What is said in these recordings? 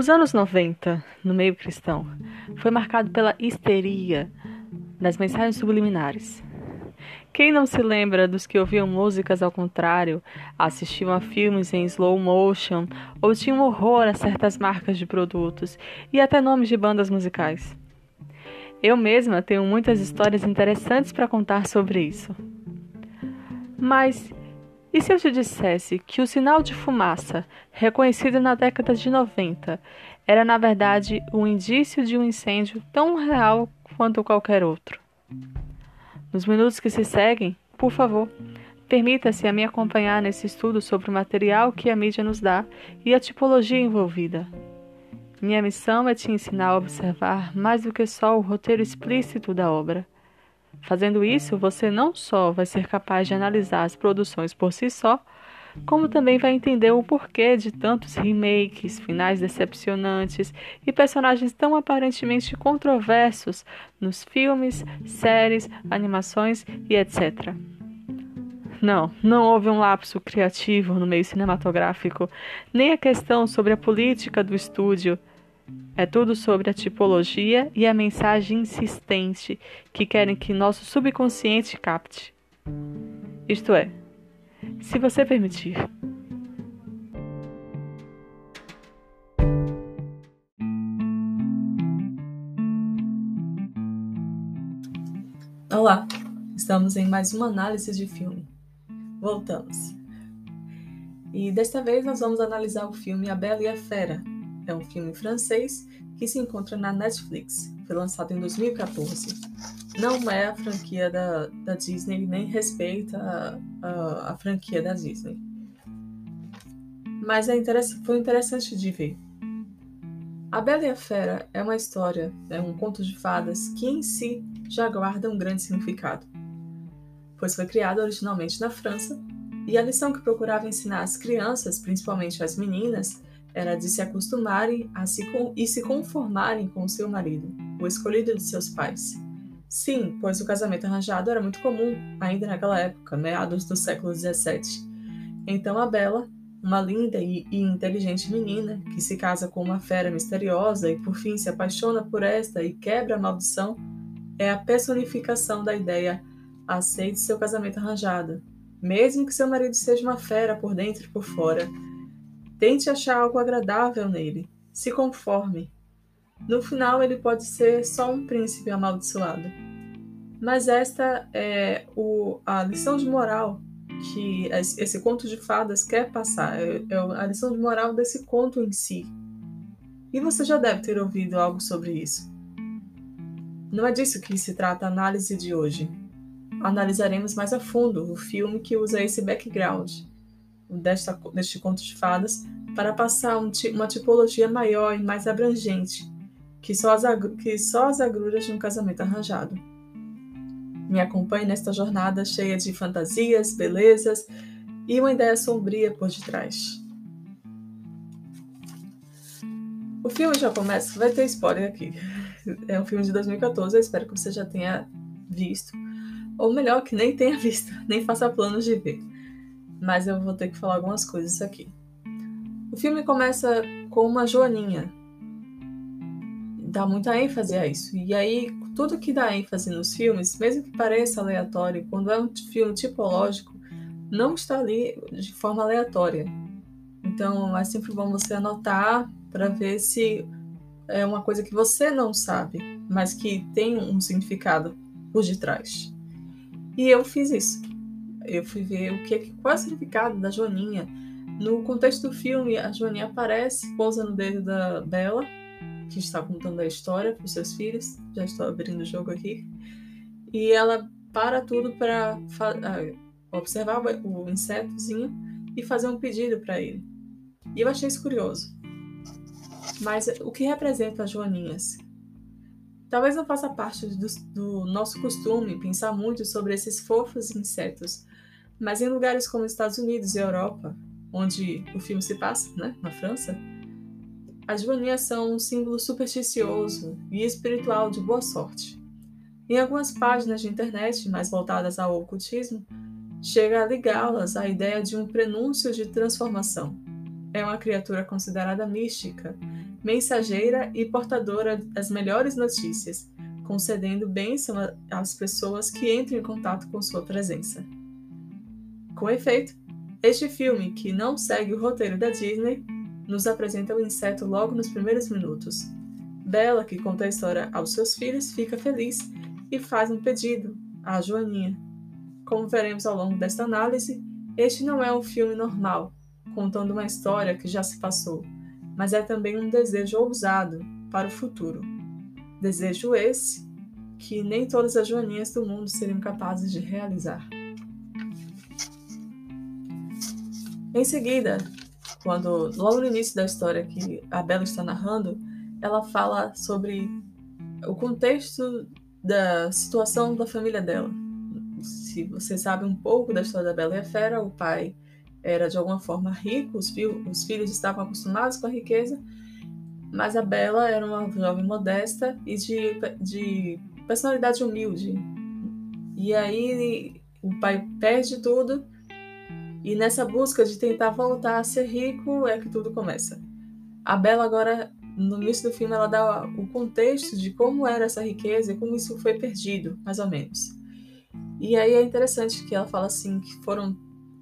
Os anos 90, no meio cristão, foi marcado pela histeria das mensagens subliminares. Quem não se lembra dos que ouviam músicas ao contrário, assistiam a filmes em slow motion ou tinham horror a certas marcas de produtos e até nomes de bandas musicais? Eu mesma tenho muitas histórias interessantes para contar sobre isso. Mas e se eu te dissesse que o sinal de fumaça, reconhecido na década de 90, era na verdade um indício de um incêndio tão real quanto qualquer outro? Nos minutos que se seguem, por favor, permita-se a me acompanhar nesse estudo sobre o material que a mídia nos dá e a tipologia envolvida. Minha missão é te ensinar a observar mais do que só o roteiro explícito da obra Fazendo isso, você não só vai ser capaz de analisar as produções por si só, como também vai entender o porquê de tantos remakes, finais decepcionantes e personagens tão aparentemente controversos nos filmes, séries, animações e etc. Não, não houve um lapso criativo no meio cinematográfico, nem a questão sobre a política do estúdio é tudo sobre a tipologia e a mensagem insistente que querem que nosso subconsciente capte. Isto é, se você permitir. Olá, estamos em mais uma análise de filme. Voltamos. E desta vez nós vamos analisar o filme A Bela e a Fera, é um filme francês que se encontra na Netflix. Foi lançado em 2014. Não é a franquia da, da Disney, nem respeita a, a, a franquia da Disney. Mas é interessante, foi interessante de ver. A Bela e a Fera é uma história, é um conto de fadas que em si já guarda um grande significado, pois foi criado originalmente na França e a lição que procurava ensinar às crianças, principalmente às meninas, era de se acostumarem a se e se conformarem com seu marido, o escolhido de seus pais. Sim, pois o casamento arranjado era muito comum, ainda naquela época, meados do século XVII. Então a Bela, uma linda e, e inteligente menina que se casa com uma fera misteriosa e por fim se apaixona por esta e quebra a maldição, é a personificação da ideia aceite seu casamento arranjado, mesmo que seu marido seja uma fera por dentro e por fora Tente achar algo agradável nele. Se conforme. No final, ele pode ser só um príncipe amaldiçoado. Mas esta é o, a lição de moral que esse conto de fadas quer passar. É, é a lição de moral desse conto em si. E você já deve ter ouvido algo sobre isso. Não é disso que se trata a análise de hoje. Analisaremos mais a fundo o filme que usa esse background desta, deste conto de fadas para passar um, uma tipologia maior e mais abrangente que só, as, que só as agruras de um casamento arranjado. Me acompanhe nesta jornada cheia de fantasias, belezas e uma ideia sombria por detrás. O filme já começa, vai ter spoiler aqui. É um filme de 2014, eu espero que você já tenha visto. Ou melhor, que nem tenha visto, nem faça planos de ver mas eu vou ter que falar algumas coisas aqui. O filme começa com uma joaninha. Dá muita ênfase a isso. E aí, tudo que dá ênfase nos filmes, mesmo que pareça aleatório, quando é um filme tipológico, não está ali de forma aleatória. Então, é sempre bom você anotar para ver se é uma coisa que você não sabe, mas que tem um significado por detrás. E eu fiz isso eu fui ver o que, qual é o significado da Joaninha. No contexto do filme, a Joaninha aparece, pousa no dedo da Bela, que está contando a história para os seus filhos. Já estou abrindo o jogo aqui. E ela para tudo para observar o insetozinho e fazer um pedido para ele. E eu achei isso curioso. Mas o que representa as joaninhas? Talvez não faça parte do, do, nosso costume pensar muito sobre esses fofos insetos, mas em lugares como Estados Unidos e Europa, onde o filme se passa, né, na França, as joaninhas são um símbolo supersticioso e espiritual de boa sorte. Em algumas páginas de internet mais voltadas ao ocultismo, chega a ligá-las à ideia de um prenúncio de transformação. É uma criatura considerada mística, mensageira e portadora das melhores notícias, concedendo bênção às pessoas que entram em contato com sua presença. Com efeito, este filme, que não segue o roteiro da Disney, nos apresenta o inseto logo nos primeiros minutos. Bela, que conta a história aos seus filhos, fica feliz e faz um pedido à Joaninha. Como veremos ao longo desta análise, este não é um filme normal, contando uma história que já se passou, mas é também um desejo ousado para o futuro. Desejo esse que nem todas as joaninhas do mundo seriam capazes de realizar. Em seguida, quando logo no início da história que a Bela está narrando, ela fala sobre o contexto da situação da família dela. Se você sabe um pouco da história da Bela e a Fera, o pai era de alguma forma rico, os, os filhos estavam acostumados com a riqueza, mas a Bela era uma jovem modesta e de, de personalidade humilde. E aí o pai perde tudo, e nessa busca de tentar voltar a ser rico é que tudo começa. A Bela agora, no início do filme, ela dá o contexto de como era essa riqueza e como isso foi perdido, mais ou menos. E aí é interessante que ela fala assim que foram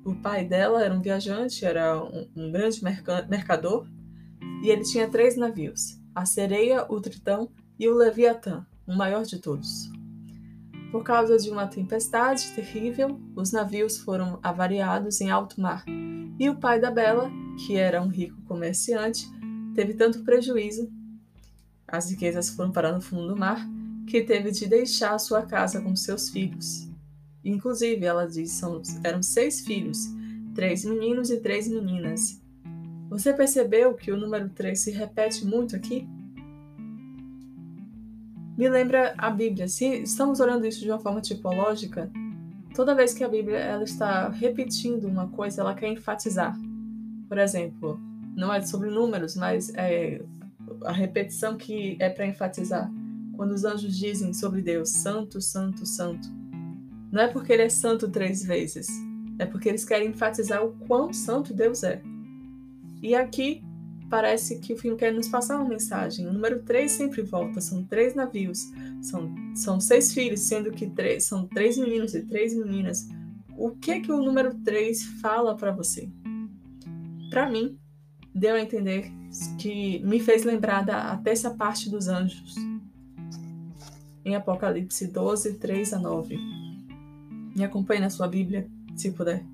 o pai dela era um viajante, era um, um grande mercador, e ele tinha três navios: a Sereia, o Tritão e o Leviatã, o maior de todos. Por causa de uma tempestade terrível, os navios foram avariados em alto mar, e o pai da Bela, que era um rico comerciante, teve tanto prejuízo, as riquezas foram parar no fundo do mar, que teve de deixar sua casa com seus filhos. Inclusive, ela diz são eram seis filhos, três meninos e três meninas. Você percebeu que o número três se repete muito aqui? Me lembra a Bíblia. Se estamos olhando isso de uma forma tipológica, toda vez que a Bíblia ela está repetindo uma coisa, ela quer enfatizar. Por exemplo, não é sobre números, mas é a repetição que é para enfatizar. Quando os anjos dizem sobre Deus, Santo, Santo, Santo. Não é porque ele é santo três vezes, é porque eles querem enfatizar o quão santo Deus é. E aqui parece que o filme quer nos passar uma mensagem. O número três sempre volta, são três navios, são, são seis filhos, sendo que três, são três meninos e três meninas. O que que o número três fala para você? Para mim, deu a entender que me fez lembrar da terça parte dos anjos. Em Apocalipse 12, 3 a 9. Me acompanhe na sua Bíblia, se puder.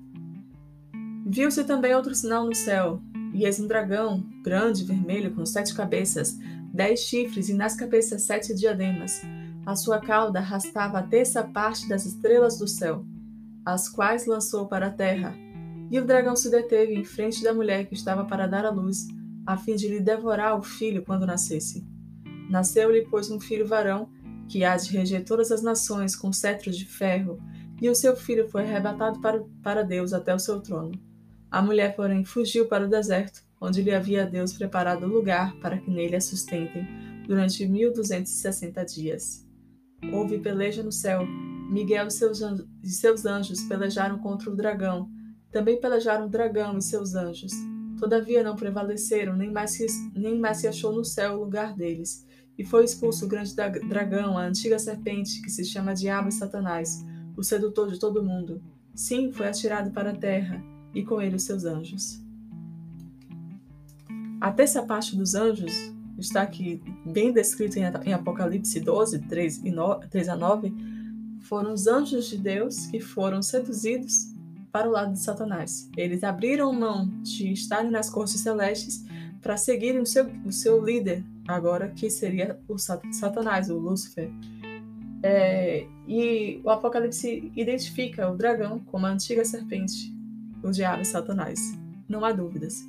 Viu-se também outro sinal no céu, e eis um dragão, grande, vermelho, com sete cabeças, dez chifres e nas cabeças sete diademas. A sua cauda arrastava a terça parte das estrelas do céu, as quais lançou para a terra. E o dragão se deteve em frente da mulher que estava para dar à luz, a fim de lhe devorar o filho quando nascesse. Nasceu-lhe, pois, um filho varão, que há de reger todas as nações com cetros de ferro, e o seu filho foi arrebatado para, para Deus até o seu trono. A mulher, porém, fugiu para o deserto, onde lhe havia Deus preparado lugar para que nele a sustentem durante mil duzentos e sessenta dias. Houve peleja no céu. Miguel e seus, anjos, e seus anjos pelejaram contra o dragão. Também pelejaram o dragão e seus anjos. Todavia não prevaleceram, nem mais, se, nem mais se achou no céu o lugar deles. E foi expulso o grande dragão, a antiga serpente, que se chama Diabo e Satanás, o sedutor de todo mundo. Sim, foi atirado para a terra, e com ele os seus anjos. A terça parte dos anjos está aqui bem descrito em Apocalipse 12, 3, 3 a 9, foram os anjos de Deus que foram seduzidos para o lado de Satanás. Eles abriram mão de estarem nas cortes celestes para seguirem o seu, o seu líder, agora que seria o Satanás, o Lúcifer. É, e o Apocalipse identifica o dragão como a antiga serpente, o diabo e Satanás. Não há dúvidas.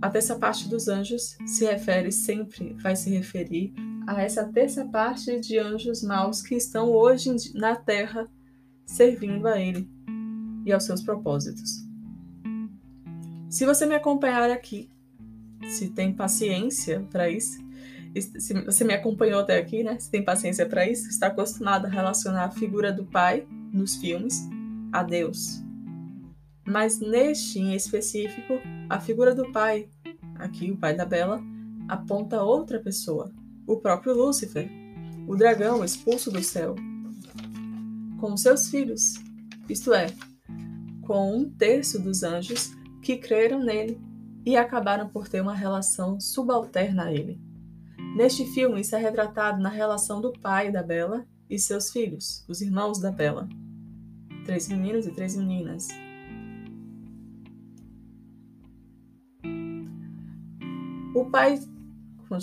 Até essa parte dos anjos se refere sempre, vai se referir a essa terça parte de anjos maus que estão hoje na terra servindo a ele e aos seus propósitos. Se você me acompanhar aqui, se tem paciência para isso, se você me acompanhou até aqui, né? Se tem paciência para isso, está acostumado a relacionar a figura do pai nos filmes a Deus. Mas neste em específico, a figura do pai, aqui o pai da Bela, aponta outra pessoa, o próprio Lúcifer, o dragão expulso do céu, com seus filhos, isto é, com um terço dos anjos que creram nele e acabaram por ter uma relação subalterna a ele. Neste filme, isso é retratado na relação do pai da Bela e seus filhos, os irmãos da Bela. Três meninos e três meninas. O pai,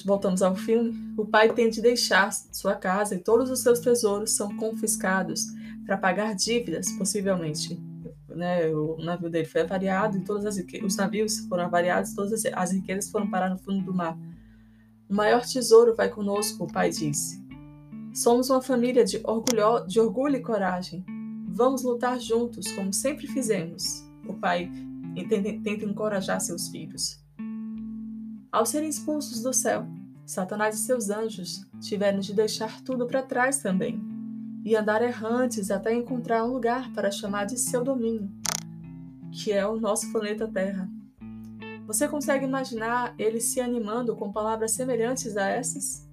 voltamos ao filme, o pai tem de deixar sua casa e todos os seus tesouros são confiscados para pagar dívidas, possivelmente. Né, o navio dele foi avariado e todos os navios foram avariados, todas as, as riquezas foram parar no fundo do mar. O maior tesouro vai conosco, o pai disse. Somos uma família de, orgulho, de orgulho e coragem. Vamos lutar juntos, como sempre fizemos. O pai tenta encorajar seus filhos. Ao serem expulsos do céu, Satanás e seus anjos tiveram de deixar tudo para trás também e andar errantes até encontrar um lugar para chamar de seu domínio, que é o nosso planeta Terra. Você consegue imaginar eles se animando com palavras semelhantes a essas?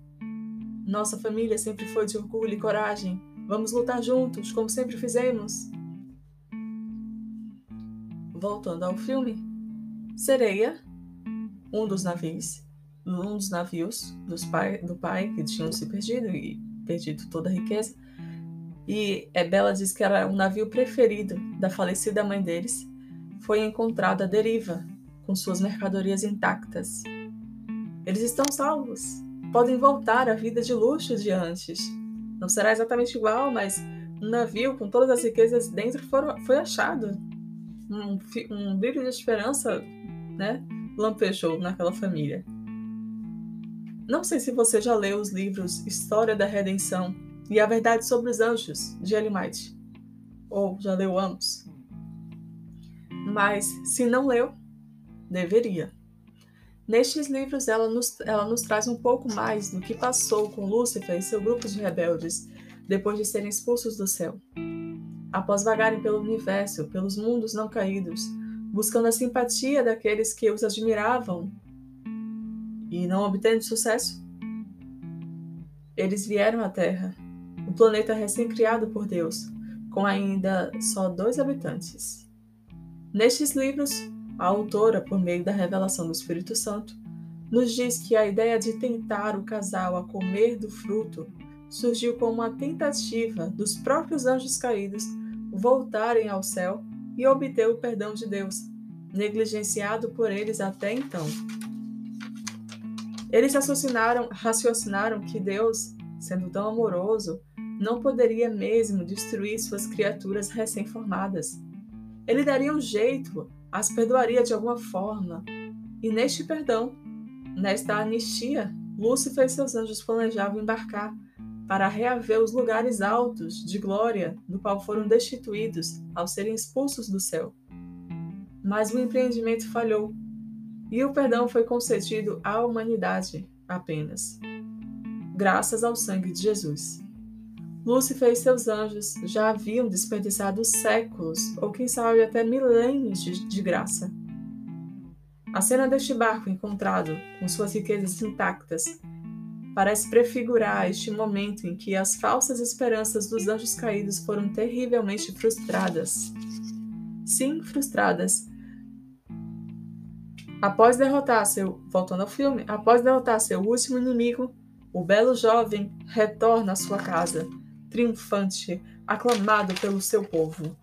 Nossa família sempre foi de orgulho e coragem. Vamos lutar juntos, como sempre fizemos. Voltando ao filme, Sereia, um dos navios, um dos navios dos pai, do pai que tinham se perdido e perdido toda a riqueza, e Bela diz que era o navio preferido da falecida mãe deles, foi encontrado à deriva, com suas mercadorias intactas. Eles estão salvos, podem voltar à vida de luxo de antes. Não será exatamente igual, mas um navio com todas as riquezas dentro foram, foi achado. Um, um brilho de esperança né, lampejou naquela família. Não sei se você já leu os livros História da Redenção e A Verdade sobre os Anjos, de Ellen White, ou já leu ambos. Mas, se não leu, deveria. Nestes livros, ela nos, ela nos traz um pouco mais do que passou com Lúcifer e seu grupo de rebeldes depois de serem expulsos do céu. Após vagarem pelo universo, pelos mundos não caídos, buscando a simpatia daqueles que os admiravam e não obtendo sucesso, eles vieram à Terra o planeta recém-criado por Deus, com ainda só dois habitantes. Nestes livros, a autora, por meio da revelação do Espírito Santo, nos diz que a ideia de tentar o casal a comer do fruto surgiu como uma tentativa dos próprios anjos caídos voltarem ao céu e obter o perdão de Deus, negligenciado por eles até então. Eles raciocinaram, raciocinaram que Deus, sendo tão amoroso, não poderia mesmo destruir suas criaturas recém-formadas. Ele daria um jeito, as perdoaria de alguma forma. E neste perdão, nesta anistia, Lúcifer e seus anjos planejavam embarcar para reaver os lugares altos de glória do qual foram destituídos ao serem expulsos do céu. Mas o empreendimento falhou e o perdão foi concedido à humanidade apenas, graças ao sangue de Jesus. Lúcifer e seus anjos já haviam desperdiçado séculos, ou quem sabe até milênios de, de graça. A cena deste barco encontrado, com suas riquezas intactas, parece prefigurar este momento em que as falsas esperanças dos anjos caídos foram terrivelmente frustradas. Sim, frustradas. Após derrotar seu, voltando ao filme, após derrotar seu último inimigo, o belo jovem retorna à sua casa triunfante, aclamado pelo seu povo.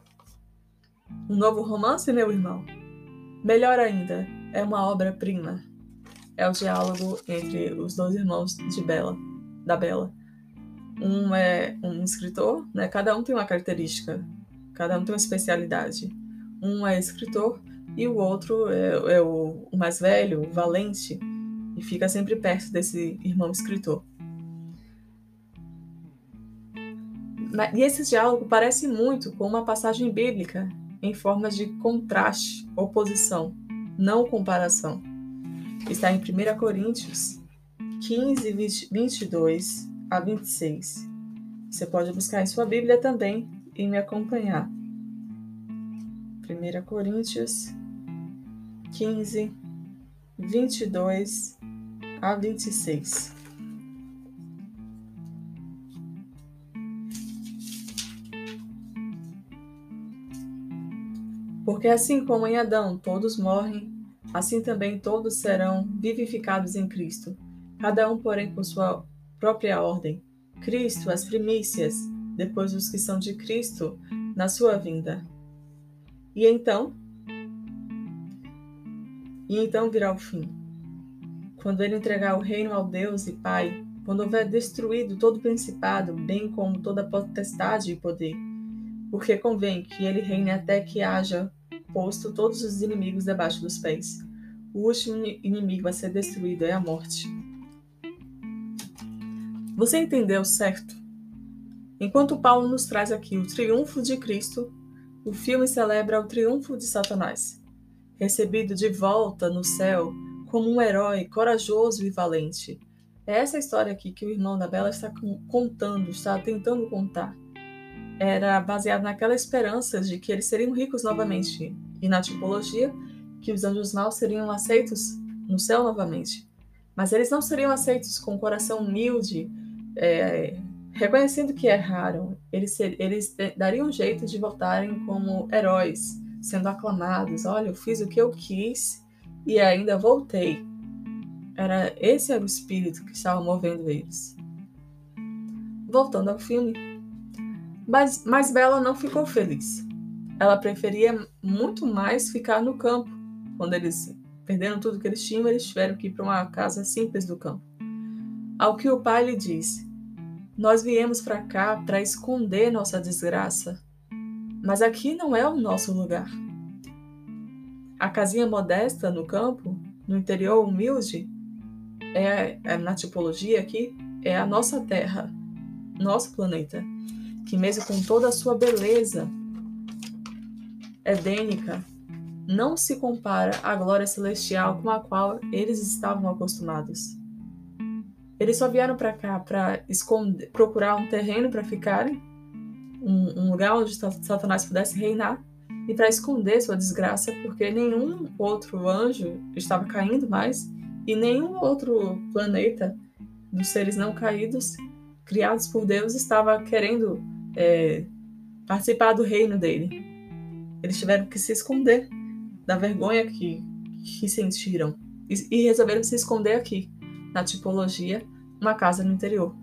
Um novo romance, meu irmão? Melhor ainda, é uma obra-prima. É o diálogo entre os dois irmãos de Bela, da Bela. Um é um escritor, né? Cada um tem uma característica, cada um tem uma especialidade. Um é escritor e o outro é, é o, mais velho, o valente, e fica sempre perto desse irmão escritor. E esse diálogo parece muito com uma passagem bíblica em forma de contraste, oposição, não comparação. Está em 1 Coríntios 15, 20, 22 a 26. Você pode buscar em sua Bíblia também e me acompanhar. 1 Coríntios 15, 22 a 26. Porque assim como em Adão todos morrem, assim também todos serão vivificados em Cristo, cada um, porém, com sua própria ordem. Cristo, as primícias, depois os que são de Cristo, na sua vinda. E então? E então virá o fim. Quando ele entregar o reino ao Deus e Pai, quando houver destruído todo principado, bem como toda potestade e poder, porque convém que ele reine até que haja posto todos os inimigos debaixo dos pés. O último inimigo a ser destruído é a morte. Você entendeu certo? Enquanto Paulo nos traz aqui o triunfo de Cristo, o filme celebra o triunfo de Satanás, recebido de volta no céu como um herói corajoso e valente. É essa história aqui que o irmão da Bela está contando, está tentando contar era baseado naquela esperança de que eles seriam ricos novamente e na tipologia que os anjos maus seriam aceitos no céu novamente. Mas eles não seriam aceitos com o coração humilde, é, reconhecendo que erraram. Eles, ser, eles dariam um jeito de voltarem como heróis, sendo aclamados. Olha, eu fiz o que eu quis e ainda voltei. Era esse era o espírito que estava movendo eles. Voltando ao filme, mas, mas Bela não ficou feliz. Ela preferia muito mais ficar no campo. Quando eles perderam tudo que eles tinham, eles tiveram que ir para uma casa simples do campo. Ao que o pai lhe disse: Nós viemos para cá para esconder nossa desgraça, mas aqui não é o nosso lugar. A casinha modesta no campo, no interior humilde, é, é na tipologia aqui, é a nossa terra, nosso planeta que, mesmo com toda a sua beleza edênica, não se compara à glória celestial com a qual eles estavam acostumados. Eles só vieram para cá para procurar um terreno para ficarem, um, um lugar onde Satanás pudesse reinar e para esconder sua desgraça, porque nenhum outro anjo estava caindo mais e nenhum outro planeta dos seres não caídos criados por Deus estava querendo é, participar do reino dele. Eles tiveram que se esconder da vergonha que, que sentiram e, e resolveram se esconder aqui, na tipologia, uma casa no interior.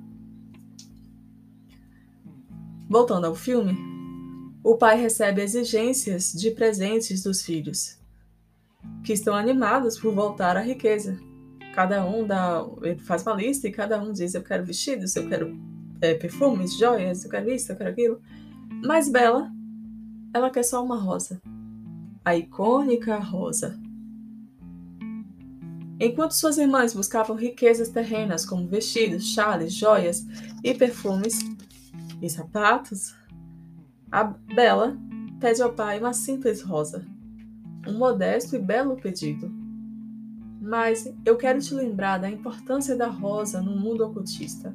Voltando ao filme, o pai recebe exigências de presentes dos filhos, que estão animados por voltar à riqueza. Cada um dá, ele faz uma lista e cada um diz: Eu quero vestidos, eu quero é, perfumes, joias, eu quero isso, eu quero aquilo. Mas Bela, ela quer só uma rosa. A icônica rosa. Enquanto suas irmãs buscavam riquezas terrenas como vestidos, chales, joias e perfumes e sapatos, a Bela pede ao pai uma simples rosa. Um modesto e belo pedido. Mas eu quero te lembrar da importância da rosa no mundo ocultista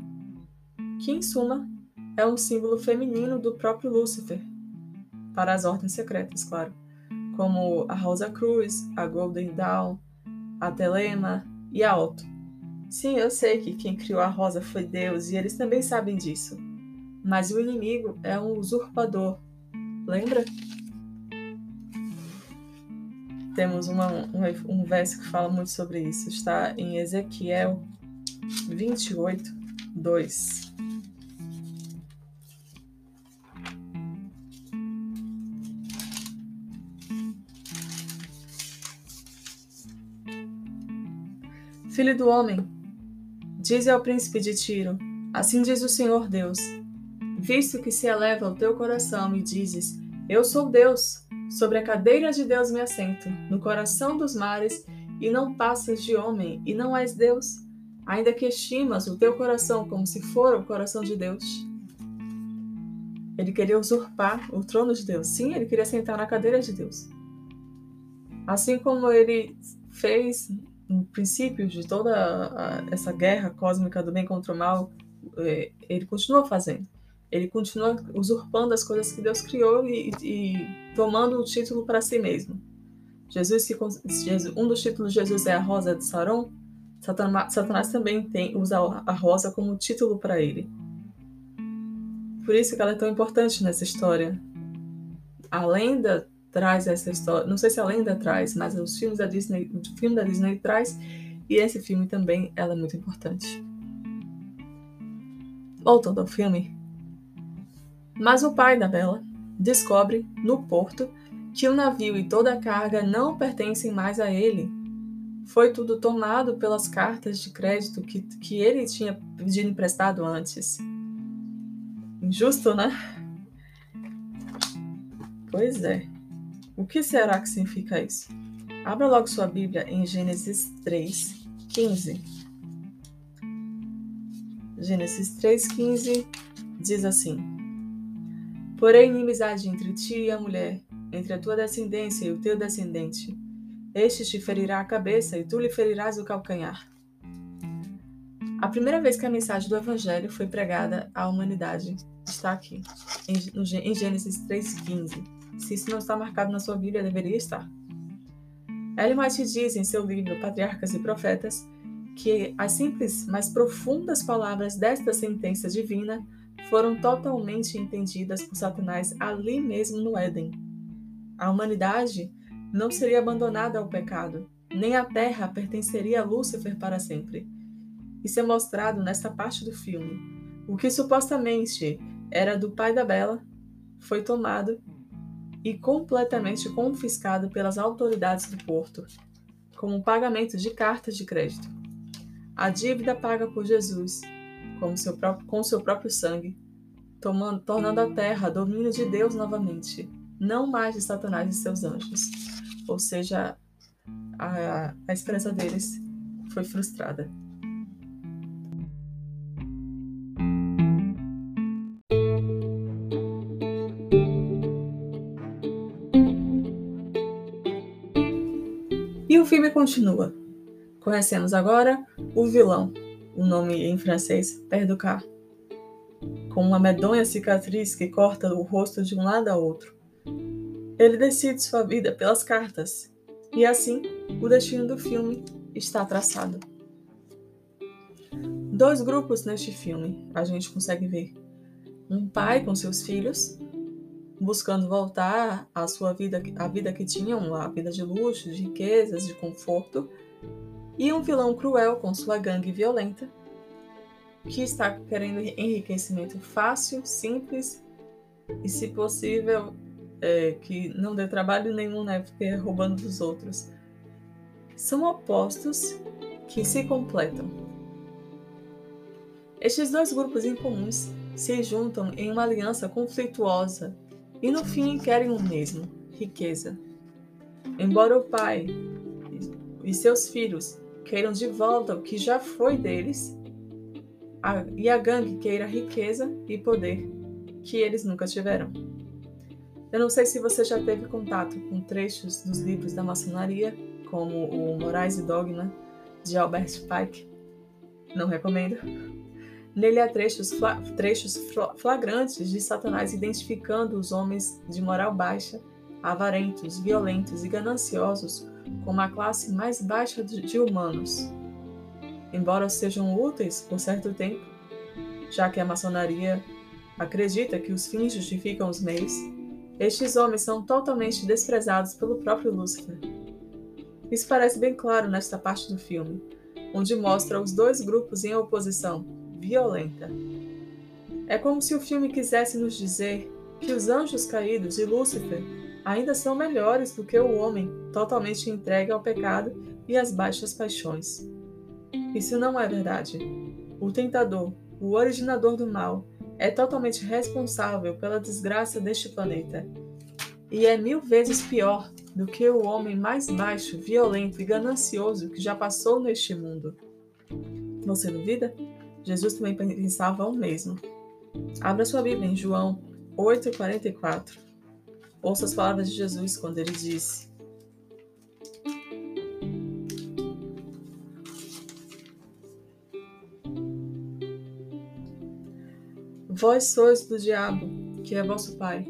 que, em suma, é um símbolo feminino do próprio Lúcifer, para as ordens secretas, claro, como a Rosa Cruz, a Golden Dawn, a Telema e a Otto. Sim, eu sei que quem criou a rosa foi Deus e eles também sabem disso. Mas o inimigo é um usurpador. Lembra? Temos uma, um, um verso que fala muito sobre isso. Está em Ezequiel 28, 2. Filho do homem, dize ao príncipe de Tiro: Assim diz o Senhor Deus: Visto que se eleva o teu coração e dizes: Eu sou Deus, sobre a cadeira de Deus me assento, no coração dos mares, e não passas de homem, e não és Deus, ainda que estimas o teu coração como se for o coração de Deus. Ele queria usurpar o trono de Deus. Sim, ele queria sentar na cadeira de Deus. Assim como ele fez no princípio de toda a, essa guerra cósmica do bem contra o mal, é, ele continua fazendo. Ele continua usurpando as coisas que Deus criou e, e tomando o título para si mesmo. Jesus, Jesus, um dos títulos de Jesus é a Rosa de Saron, Satanás também tem, usa a rosa como título para ele. Por isso que ela é tão importante nessa história. A lenda traz essa história. Não sei se a lenda traz, mas os filmes da Disney, o filme da Disney traz, e esse filme também ela é muito importante. Voltando ao filme. Mas o pai da Bela descobre no porto que o navio e toda a carga não pertencem mais a ele. Foi tudo tomado pelas cartas de crédito que, que ele tinha pedido emprestado antes. Injusto, né? Pois é. O que será que significa isso? Abra logo sua Bíblia em Gênesis 3, 15. Gênesis 3, 15 diz assim: Porém, inimizade entre ti e a mulher, entre a tua descendência e o teu descendente. Este te ferirá a cabeça e tu lhe ferirás o calcanhar. A primeira vez que a mensagem do Evangelho foi pregada à humanidade está aqui, em Gênesis 3,15. Se isso não está marcado na sua Bíblia, deveria estar. Ellen White diz em seu livro Patriarcas e Profetas que as simples, mas profundas palavras desta sentença divina foram totalmente entendidas por Satanás ali mesmo no Éden. A humanidade não seria abandonada ao pecado, nem a terra pertenceria a Lúcifer para sempre. Isso é mostrado nesta parte do filme. O que supostamente era do pai da Bela foi tomado e completamente confiscado pelas autoridades do porto, como pagamento de cartas de crédito. A dívida paga por Jesus, com seu próprio, com seu próprio sangue, tomando, tornando a terra domínio de Deus novamente não mais de Satanás e seus anjos. Ou seja, a, a esperança deles foi frustrada. Filme continua. Conhecemos agora o vilão, o nome em francês Perducar, com uma medonha cicatriz que corta o rosto de um lado a outro. Ele decide sua vida pelas cartas, e assim o destino do filme está traçado. Dois grupos neste filme a gente consegue ver. Um pai com seus filhos, buscando voltar à sua vida, à vida que tinham, a vida de luxo, de riquezas, de conforto, e um vilão cruel com sua gangue violenta, que está querendo enriquecimento fácil, simples e, se possível, é, que não dê trabalho nenhum, né? Porque é roubando dos outros. São opostos que se completam. Estes dois grupos incomuns se juntam em uma aliança conflituosa e no fim querem o mesmo: riqueza. Embora o pai e seus filhos queiram de volta o que já foi deles, a, e a gangue queira riqueza e poder que eles nunca tiveram. Eu não sei se você já teve contato com trechos dos livros da maçonaria, como o Morais e Dogma, de Albert Pike. Não recomendo. Nele há trechos, fla trechos flagrantes de Satanás identificando os homens de moral baixa, avarentos, violentos e gananciosos como a classe mais baixa de humanos. Embora sejam úteis por certo tempo, já que a maçonaria acredita que os fins justificam os meios, estes homens são totalmente desprezados pelo próprio Lúcifer. Isso parece bem claro nesta parte do filme, onde mostra os dois grupos em oposição, violenta. É como se o filme quisesse nos dizer que os anjos caídos e Lúcifer ainda são melhores do que o homem totalmente entregue ao pecado e às baixas paixões. Isso não é verdade. O tentador, o originador do mal, é totalmente responsável pela desgraça deste planeta. E é mil vezes pior do que o homem mais baixo, violento e ganancioso que já passou neste mundo. Você duvida? Jesus também pensava o mesmo. Abra sua Bíblia em João 8,44. Ouça as palavras de Jesus quando ele disse: Vós sois do diabo, que é vosso pai,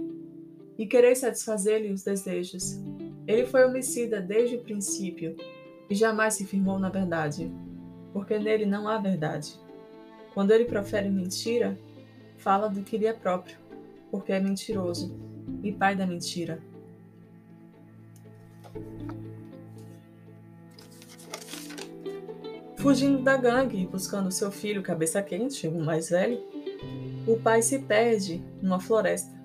e quereis satisfazer-lhe os desejos. Ele foi homicida desde o princípio e jamais se firmou na verdade, porque nele não há verdade. Quando ele profere mentira, fala do que lhe é próprio, porque é mentiroso e pai da mentira. Fugindo da gangue e buscando seu filho cabeça quente, o mais velho, o pai se perde numa floresta,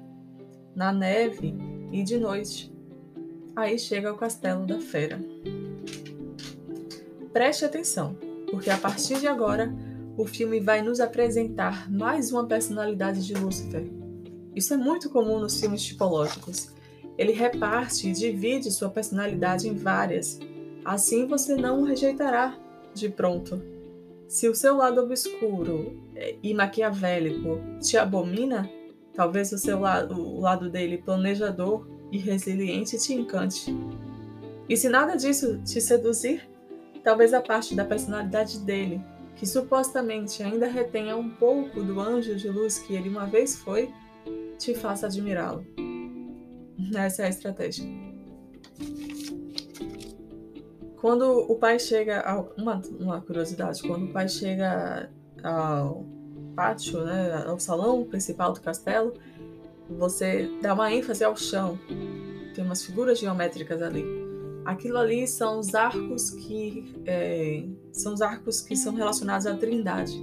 na neve e de noite. Aí chega ao castelo da fera. Preste atenção, porque a partir de agora o filme vai nos apresentar mais uma personalidade de Lúcifer. Isso é muito comum nos filmes tipológicos. Ele reparte e divide sua personalidade em várias. Assim você não o rejeitará de pronto. Se o seu lado obscuro é, e maquiavélico te abomina, talvez o seu lado, o lado dele planejador e resiliente te encante. E se nada disso te seduzir, talvez a parte da personalidade dele, que supostamente ainda retenha um pouco do anjo de luz que ele uma vez foi, te faça admirá-lo. Essa é a estratégia. Quando o pai chega ao, uma, uma curiosidade, quando o pai chega ao pátio, né, ao salão principal do castelo, você dá uma ênfase ao chão. Tem umas figuras geométricas ali. Aquilo ali são os arcos que é, são os arcos que são relacionados à Trindade.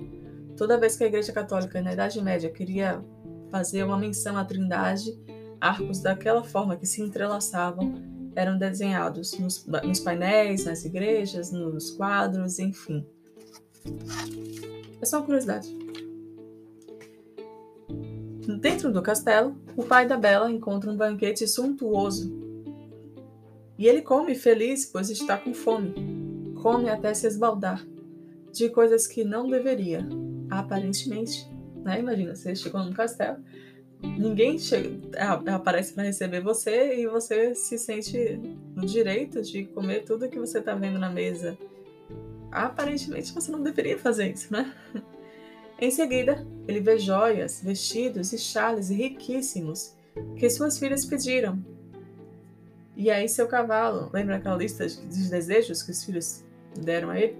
Toda vez que a Igreja Católica na Idade Média queria fazer uma menção à Trindade, arcos daquela forma que se entrelaçavam eram desenhados nos, nos painéis, nas igrejas, nos quadros, enfim. É só uma curiosidade. Dentro do castelo, o pai da Bela encontra um banquete suntuoso. E ele come feliz, pois está com fome. Come até se esbaldar de coisas que não deveria, aparentemente. Né? Imagina, você chegou num castelo, ninguém chega, aparece para receber você e você se sente no direito de comer tudo que você está vendo na mesa. Aparentemente você não deveria fazer isso, né? Em seguida, ele vê joias, vestidos e chales riquíssimos que suas filhas pediram. E aí seu cavalo, lembra aquela lista de desejos que os filhos deram a ele?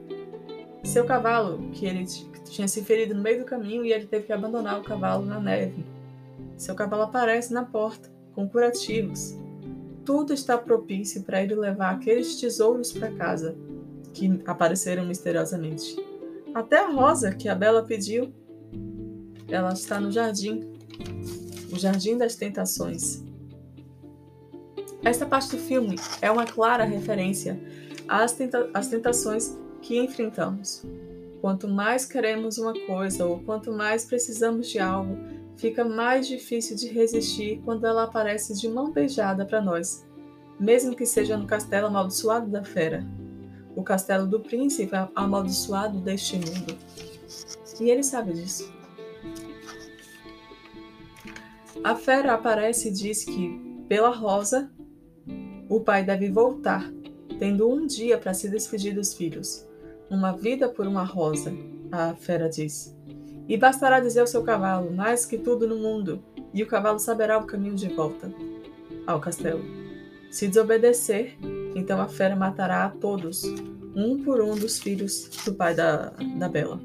Seu cavalo, que ele tinha se ferido no meio do caminho e ele teve que abandonar o cavalo na neve. Seu cavalo aparece na porta, com curativos. Tudo está propício para ele levar aqueles tesouros para casa, que apareceram misteriosamente. Até a rosa que a Bela pediu, ela está no jardim, o jardim das tentações. Esta parte do filme é uma clara referência às, tenta às tentações que enfrentamos. Quanto mais queremos uma coisa ou quanto mais precisamos de algo, fica mais difícil de resistir quando ela aparece de mão beijada para nós, mesmo que seja no castelo amaldiçoado da fera, o castelo do príncipe amaldiçoado deste mundo. E ele sabe disso. A fera aparece e diz que, pela rosa, o pai deve voltar, tendo um dia para se despedir dos filhos. Uma vida por uma rosa, a fera diz. E bastará dizer ao seu cavalo, mais que tudo no mundo, e o cavalo saberá o caminho de volta ao castelo. Se desobedecer, então a fera matará a todos, um por um dos filhos do pai da, da Bela.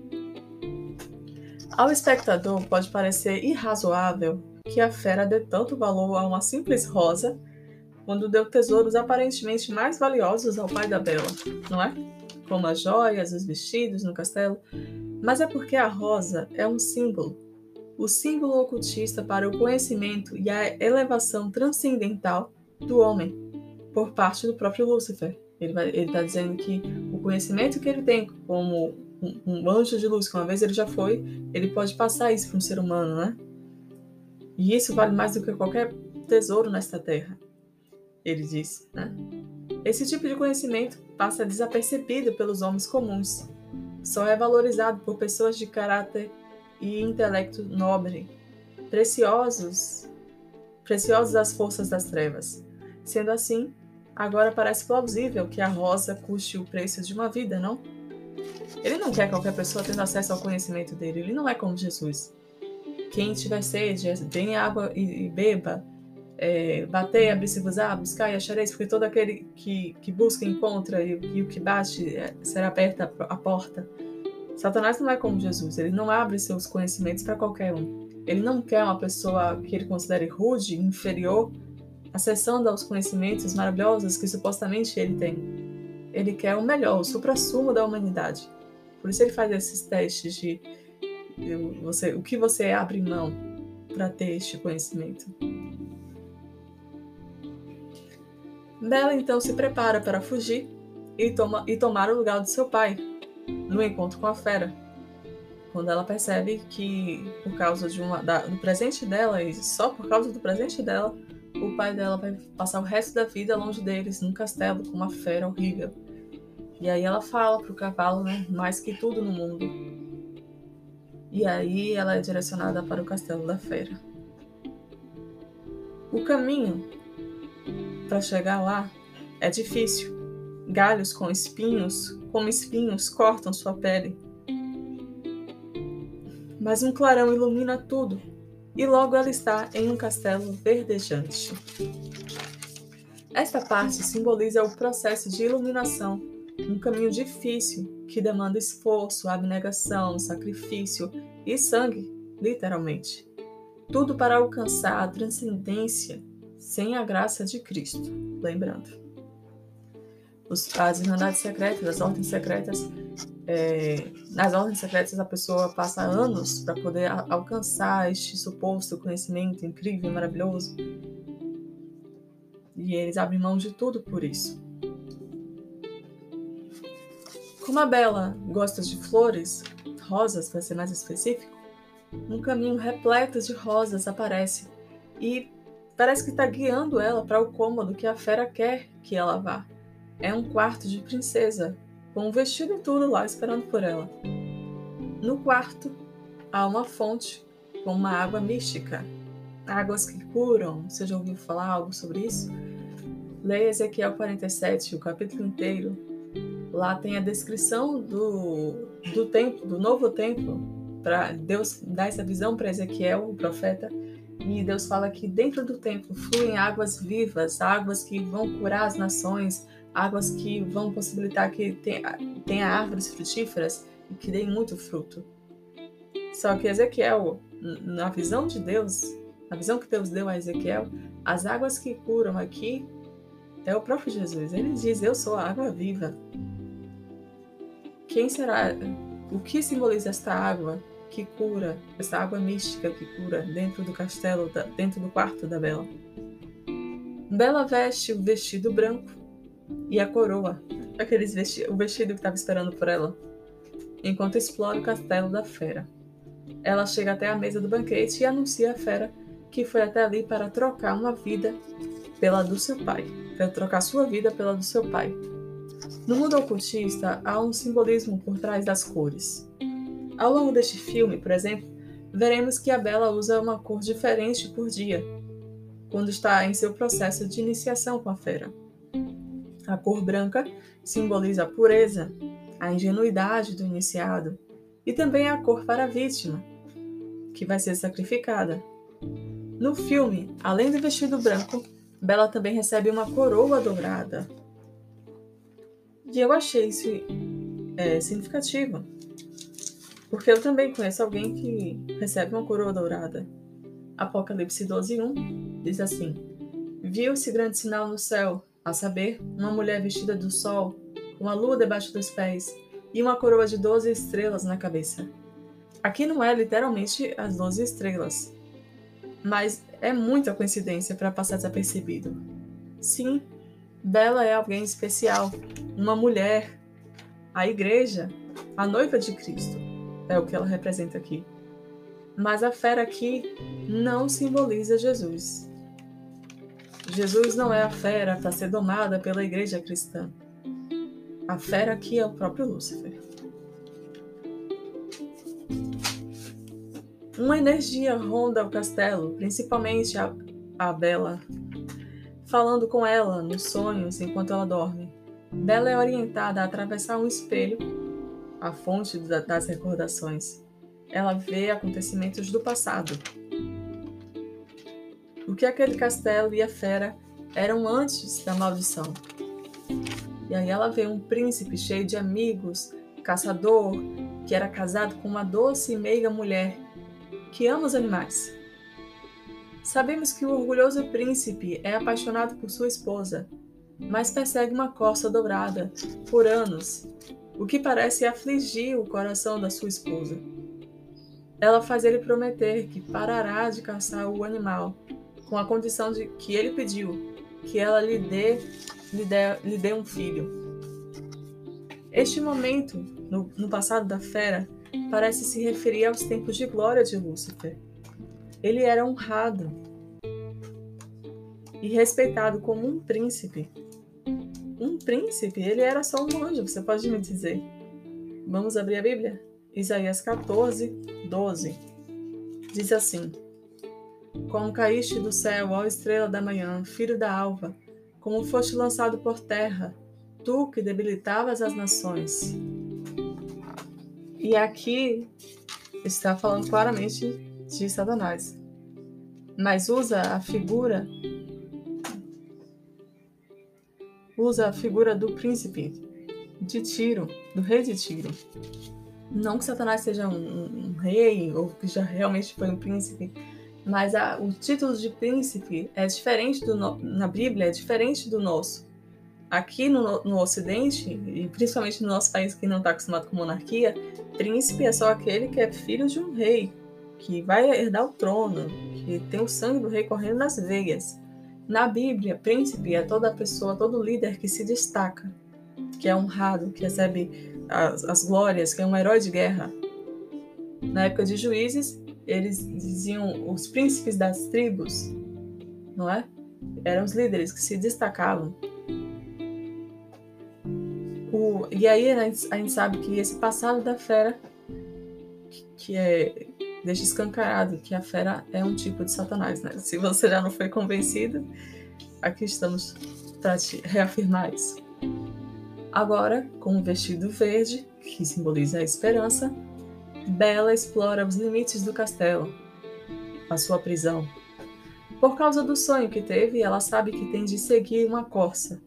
Ao espectador pode parecer irrazoável que a fera dê tanto valor a uma simples rosa quando deu tesouros aparentemente mais valiosos ao pai da Bela, não é? Como as joias, os vestidos no castelo, mas é porque a rosa é um símbolo, o símbolo ocultista para o conhecimento e a elevação transcendental do homem, por parte do próprio Lúcifer. Ele está dizendo que o conhecimento que ele tem como um, um, anjo de luz, que uma vez ele já foi, ele pode passar isso para um ser humano, né? E isso vale mais do que qualquer tesouro nesta terra, ele diz, né? Esse tipo de conhecimento passa desapercebido pelos homens comuns, só é valorizado por pessoas de caráter e intelecto nobre, preciosos, preciosos das forças das trevas. Sendo assim, agora parece plausível que a rosa custe o preço de uma vida, não? Ele não quer qualquer pessoa tendo acesso ao conhecimento dele, ele não é como Jesus. Quem tiver sede, bem água e, e beba, é, bater, abrir-se-vos-á, buscar e achareis, porque todo aquele que, que busca encontra, e, e o que bate é, será aberta a porta. Satanás não é como Jesus, ele não abre seus conhecimentos para qualquer um. Ele não quer uma pessoa que ele considere rude, inferior, acessando aos conhecimentos maravilhosos que supostamente ele tem. Ele quer o melhor, o supra-sumo da humanidade. Por isso ele faz esses testes de você, o que você abre mão para ter este conhecimento. Bela então se prepara para fugir e, toma, e tomar o lugar do seu pai no encontro com a fera. Quando ela percebe que, por causa de uma, da, do presente dela, e só por causa do presente dela, o pai dela vai passar o resto da vida longe deles, num castelo com uma fera horrível. E aí ela fala pro cavalo, né, mais que tudo no mundo. E aí ela é direcionada para o castelo da fera. O caminho para chegar lá é difícil. Galhos com espinhos, como espinhos, cortam sua pele. Mas um clarão ilumina tudo, e logo ela está em um castelo verdejante. Esta parte simboliza o processo de iluminação, um caminho difícil que demanda esforço, abnegação, sacrifício e sangue, literalmente. Tudo para alcançar a transcendência sem a graça de Cristo, lembrando. Os, as irmandades secretas, as ordens secretas, é, nas ordens secretas a pessoa passa anos para poder a, alcançar este suposto conhecimento incrível e maravilhoso. E eles abrem mão de tudo por isso. Como a Bela gosta de flores, rosas para ser mais específico, um caminho repleto de rosas aparece e Parece que está guiando ela para o cômodo que a fera quer que ela vá. É um quarto de princesa, com um vestido e tudo lá esperando por ela. No quarto há uma fonte com uma água mística. Águas que curam. Você já ouviu falar algo sobre isso? Leia Ezequiel 47, o capítulo inteiro. Lá tem a descrição do, do templo, do novo templo, para Deus dar essa visão para Ezequiel, o profeta, e Deus fala que dentro do templo fluem águas vivas, águas que vão curar as nações, águas que vão possibilitar que tenha árvores frutíferas e que deem muito fruto. Só que Ezequiel, na visão de Deus, na visão que Deus deu a Ezequiel, as águas que curam aqui é o próprio Jesus. Ele diz: Eu sou a água viva. Quem será? O que simboliza esta água? Que cura, essa água mística que cura dentro do castelo, dentro do quarto da Bela. Bela veste o vestido branco e a coroa, aqueles vesti o vestido que estava esperando por ela, enquanto explora o castelo da fera. Ela chega até a mesa do banquete e anuncia à fera que foi até ali para trocar uma vida pela do seu pai, para trocar sua vida pela do seu pai. No mundo ocultista, há um simbolismo por trás das cores. Ao longo deste filme, por exemplo, veremos que a Bella usa uma cor diferente por dia, quando está em seu processo de iniciação com a fera. A cor branca simboliza a pureza, a ingenuidade do iniciado, e também a cor para a vítima, que vai ser sacrificada. No filme, além do vestido branco, Bella também recebe uma coroa dourada. E eu achei isso é, significativo porque eu também conheço alguém que recebe uma coroa dourada. Apocalipse 12:1 diz assim: Viu-se grande sinal no céu, a saber, uma mulher vestida do sol, com a lua debaixo dos pés e uma coroa de doze estrelas na cabeça. Aqui não é literalmente as doze estrelas, mas é muita coincidência para passar desapercebido. Sim, Bela é alguém especial, uma mulher, a igreja, a noiva de Cristo é o que ela representa aqui. Mas a fera aqui não simboliza Jesus. Jesus não é a fera para ser domada pela igreja cristã. A fera aqui é o próprio Lúcifer. Uma energia ronda o castelo, principalmente a, a Bela, falando com ela nos sonhos enquanto ela dorme. Bela é orientada a atravessar um espelho a fonte das recordações. Ela vê acontecimentos do passado. O que aquele castelo e a fera eram antes da maldição. E aí ela vê um príncipe cheio de amigos, caçador que era casado com uma doce e meiga mulher que ama os animais. Sabemos que o orgulhoso príncipe é apaixonado por sua esposa, mas persegue uma corça dourada por anos, o que parece afligir o coração da sua esposa. Ela faz ele prometer que parará de caçar o animal, com a condição de que ele pediu, que ela lhe dê, lhe dê, lhe dê um filho. Este momento, no, no passado da fera, parece se referir aos tempos de glória de Lúcifer. Ele era honrado e respeitado como um príncipe. Um príncipe? Ele era só um anjo, você pode me dizer. Vamos abrir a Bíblia? Isaías 14, 12. Diz assim: Como caíste do céu, ó estrela da manhã, filho da alva, como foste lançado por terra, tu que debilitavas as nações. E aqui está falando claramente de Satanás. Mas usa a figura usa a figura do príncipe de Tiro, do rei de Tiro. Não que Satanás seja um, um rei ou que já realmente foi um príncipe, mas a, o título de príncipe é diferente do na Bíblia é diferente do nosso. Aqui no, no Ocidente, e principalmente no nosso país que não está acostumado com monarquia, príncipe é só aquele que é filho de um rei, que vai herdar o trono, que tem o sangue do rei correndo nas veias. Na Bíblia, príncipe é toda pessoa, todo líder que se destaca, que é honrado, que recebe as, as glórias, que é um herói de guerra. Na época de juízes, eles diziam os príncipes das tribos, não é? Eram os líderes que se destacavam. O, e aí a gente, sabe que esse passado da fera, que, que é deixa escancarado que a fera é um tipo de Satanás, né? Se você já não foi convencido, aqui estamos para te reafirmar isso. Agora, com o vestido verde, que simboliza a esperança, Bela explora os limites do castelo, a sua prisão. Por causa do sonho que teve, ela sabe que tem de seguir uma corça,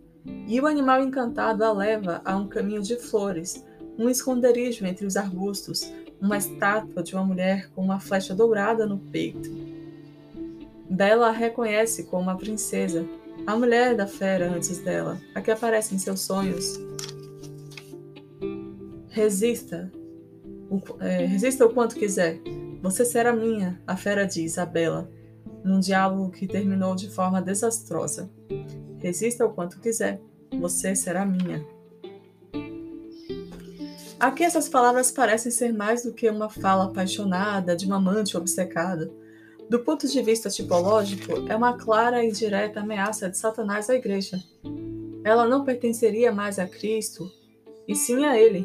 e o animal encantado a leva a um caminho de flores, um esconderijo entre os arbustos, uma estátua de uma mulher com uma flecha dourada no peito. Bela a reconhece como uma princesa, a mulher da fera antes dela, a que aparece em seus sonhos. Resista, o, é, resista o quanto quiser. Você será minha, a fera diz a num diálogo que terminou de forma desastrosa. Resista o quanto quiser, você será minha. Aqui essas palavras parecem ser mais do que uma fala apaixonada de uma amante obcecada. Do ponto de vista tipológico, é uma clara e direta ameaça de Satanás à igreja. Ela não pertenceria mais a Cristo, e sim a ele,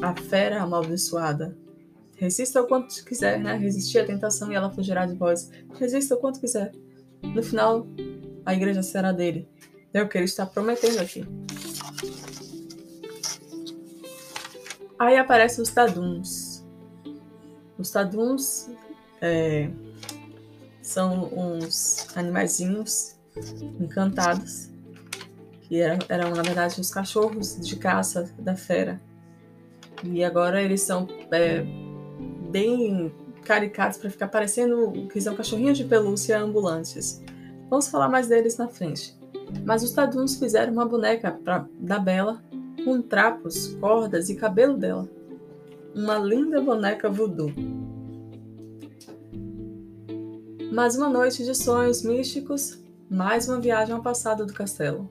a fera amaldiçoada. Resista o quanto quiser, né? Resistir à tentação e ela fugirá de vós. Resista o quanto quiser. No final, a igreja será dele. É o que ele está prometendo aqui. Aí aparecem os taduns. Os taduns é, são uns animaizinhos encantados, que eram, eram, na verdade, os cachorros de caça da fera. E agora eles são é, bem caricados para ficar parecendo que são cachorrinhos de pelúcia ambulantes. Vamos falar mais deles na frente. Mas os taduns fizeram uma boneca pra, da Bela com trapos, cordas e cabelo dela. Uma linda boneca voodoo. Mais uma noite de sonhos místicos, mais uma viagem ao passado do castelo.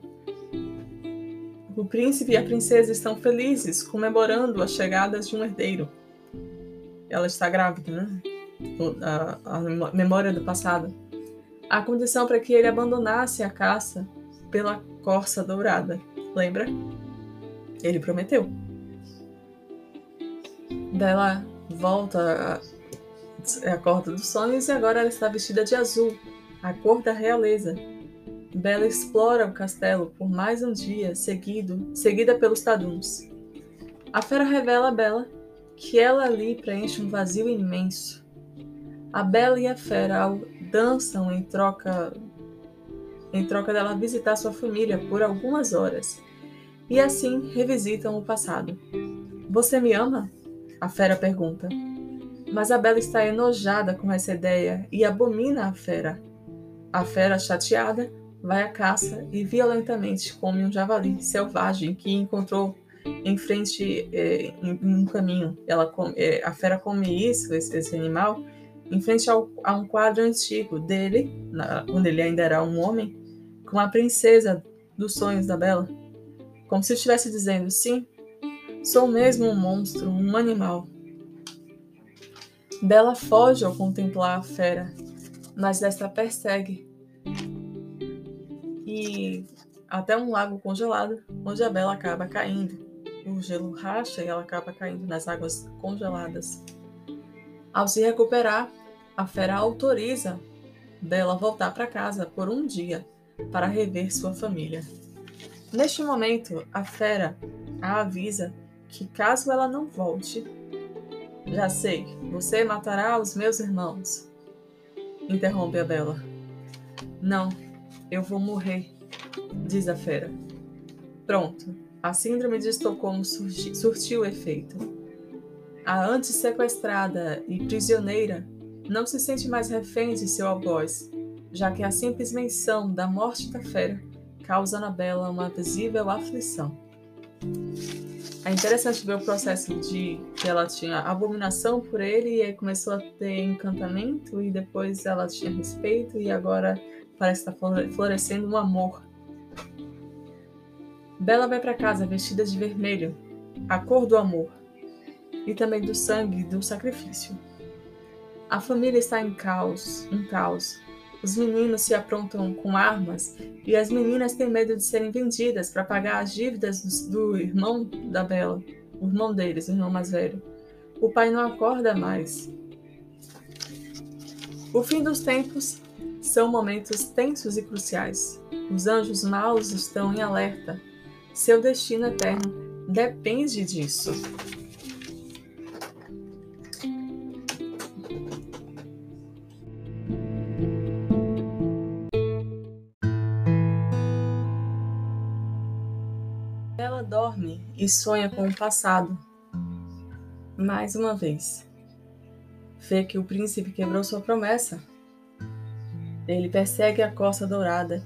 O príncipe e a princesa estão felizes, comemorando a chegada de um herdeiro. Ela está grávida, né? A, a memória do passado a condição para que ele abandonasse a caça pela corça dourada. Lembra? Ele prometeu. Daí ela volta a, a corda dos sonhos e agora ela está vestida de azul, a cor da realeza. Bela explora o castelo por mais um dia seguido, seguida pelos taduns. A fera revela a Bela que ela ali preenche um vazio imenso. A Bela e a fera, dançam em troca em troca dela visitar sua família por algumas horas e assim revisitam o passado. Você me ama? A fera pergunta. Mas a Bela está enojada com essa ideia e abomina a fera. A fera, chateada, vai à caça e violentamente come um javali selvagem que encontrou em frente é, em, um caminho. Ela come, é, a fera come isso, esse, esse animal, em frente ao, a um quadro antigo dele, na, quando ele ainda era um homem, com a princesa dos sonhos da Bela. Como se estivesse dizendo: sim, sou mesmo um monstro, um animal. Bela foge ao contemplar a fera, mas desta persegue. E até um lago congelado, onde a Bela acaba caindo o gelo racha e ela acaba caindo nas águas congeladas. Ao se recuperar, a fera autoriza Bela voltar para casa por um dia para rever sua família. Neste momento, a fera a avisa que caso ela não volte, já sei, você matará os meus irmãos. Interrompe a Bela. Não, eu vou morrer, diz a fera. Pronto, a síndrome de Estocolmo surtiu efeito. A antes sequestrada e prisioneira não se sente mais refém de seu algoz, já que a simples menção da morte da fera causa na Bela uma visível aflição. É interessante ver o processo de que ela tinha abominação por ele e aí começou a ter encantamento e depois ela tinha respeito e agora parece estar florescendo um amor Bela vai para casa vestida de vermelho, a cor do amor, e também do sangue do sacrifício. A família está em caos, um caos. Os meninos se aprontam com armas e as meninas têm medo de serem vendidas para pagar as dívidas do, do irmão da Bela, o irmão deles, o irmão mais velho. O pai não acorda mais. O fim dos tempos são momentos tensos e cruciais. Os anjos maus estão em alerta seu destino eterno depende disso. E sonha com o passado. Mais uma vez. Vê que o príncipe quebrou sua promessa. Ele persegue a costa dourada,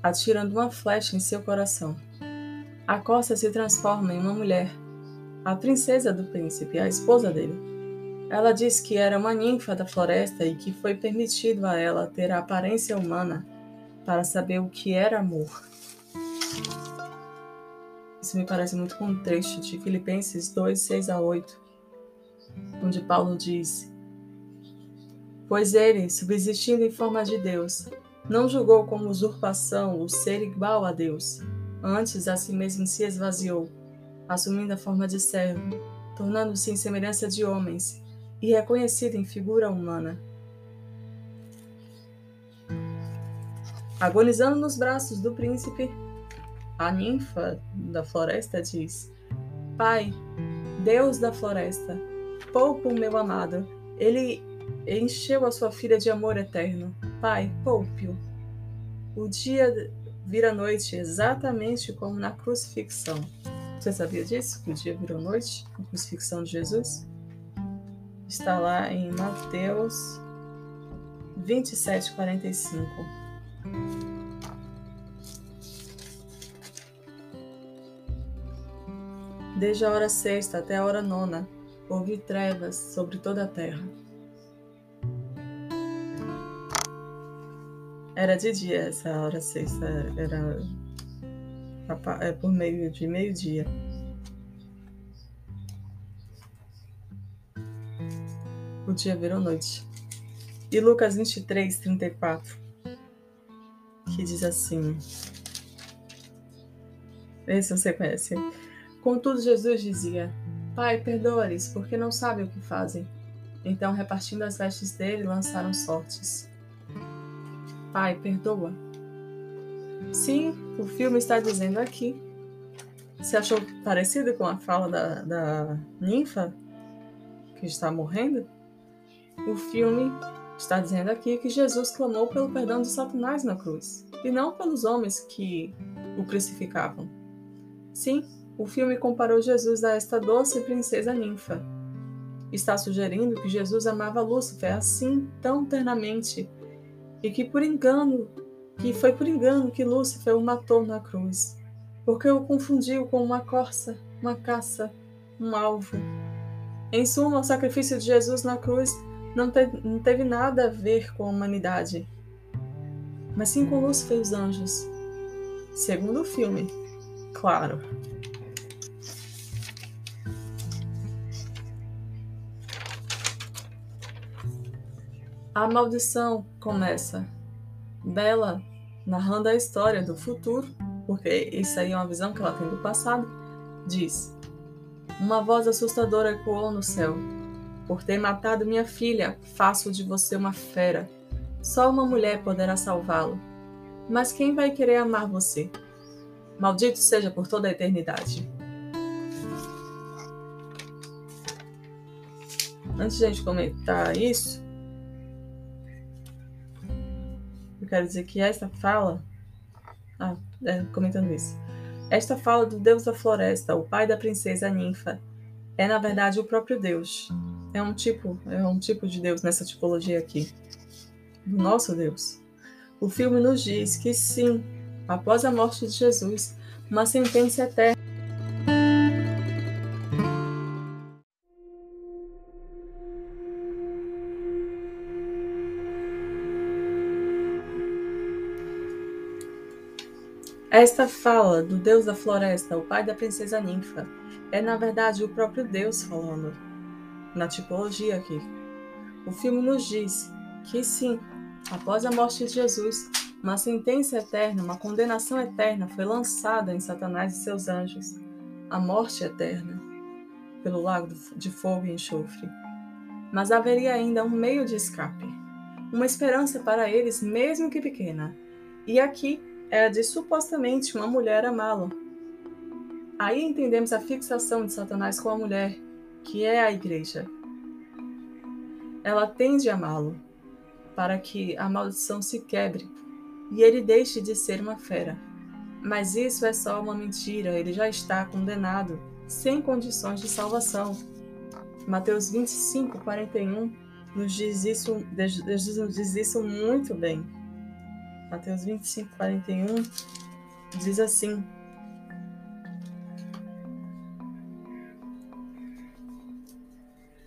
atirando uma flecha em seu coração. A Costa se transforma em uma mulher, a princesa do príncipe, a esposa dele. Ela diz que era uma ninfa da floresta e que foi permitido a ela ter a aparência humana para saber o que era amor. Isso me parece muito com um trecho de Filipenses 2, 6 a 8, onde Paulo diz: Pois ele, subsistindo em forma de Deus, não julgou como usurpação o ser igual a Deus Antes, a si mesmo se esvaziou, assumindo a forma de servo, tornando-se em semelhança de homens e reconhecido em figura humana. Agonizando nos braços do príncipe, a ninfa da floresta diz: Pai, Deus da floresta, poupa o meu amado. Ele encheu a sua filha de amor eterno. Pai, poupe-o. O dia vira noite exatamente como na crucifixão. Você sabia disso? Que o dia virou noite na crucifixão de Jesus? Está lá em Mateus 27, 45. Desde a hora sexta até a hora nona, houve trevas sobre toda a terra. Era de dia essa hora sexta, era é, por meio de meio-dia. O dia virou noite. E Lucas 23, 34, que diz assim: Esse você conhece. Contudo, Jesus dizia: Pai, perdoa-lhes, porque não sabem o que fazem. Então, repartindo as vestes dele, lançaram sortes. Pai, perdoa. Sim, o filme está dizendo aqui. Você achou parecido com a fala da, da ninfa que está morrendo? O filme está dizendo aqui que Jesus clamou pelo perdão de Satanás na cruz e não pelos homens que o crucificavam. Sim, o filme comparou Jesus a esta doce princesa ninfa. Está sugerindo que Jesus amava Lúcifer assim tão ternamente e que por engano, que foi por engano que Lúcifer o matou na cruz, porque o confundiu com uma corça, uma caça, um alvo. Em suma, o sacrifício de Jesus na cruz não, te, não teve nada a ver com a humanidade, mas sim com Lúcifer e os anjos. Segundo o filme, claro. A maldição começa. Bela narrando a história do futuro, porque isso aí é uma visão que ela tem do passado, diz: Uma voz assustadora ecoou no céu. Por ter matado minha filha, faço de você uma fera. Só uma mulher poderá salvá-lo. Mas quem vai querer amar você? Maldito seja por toda a eternidade. Antes de a gente comentar isso, quero dizer que esta fala. Ah, é, comentando isso. Esta fala do deus da floresta, o pai da princesa ninfa, é na verdade o próprio Deus. É um tipo, é um tipo de Deus nessa tipologia aqui. Do nosso Deus. O filme nos diz que sim, após a morte de Jesus, uma sentença eterna. Esta fala do deus da floresta, o pai da princesa ninfa, é na verdade o próprio Deus falando, na tipologia aqui. O filme nos diz que sim, Após a morte de Jesus, uma sentença eterna, uma condenação eterna foi lançada em Satanás e seus anjos, a morte eterna, pelo lago de fogo e enxofre. Mas haveria ainda um meio de escape, uma esperança para eles, mesmo que pequena. E aqui é de supostamente uma mulher amá-lo. Aí entendemos a fixação de Satanás com a mulher, que é a igreja. Ela tende a amá-lo, para que a maldição se quebre e ele deixe de ser uma fera. Mas isso é só uma mentira, ele já está condenado, sem condições de salvação. Mateus 25, 41 nos diz isso, diz isso muito bem. Mateus 25, 41 diz assim: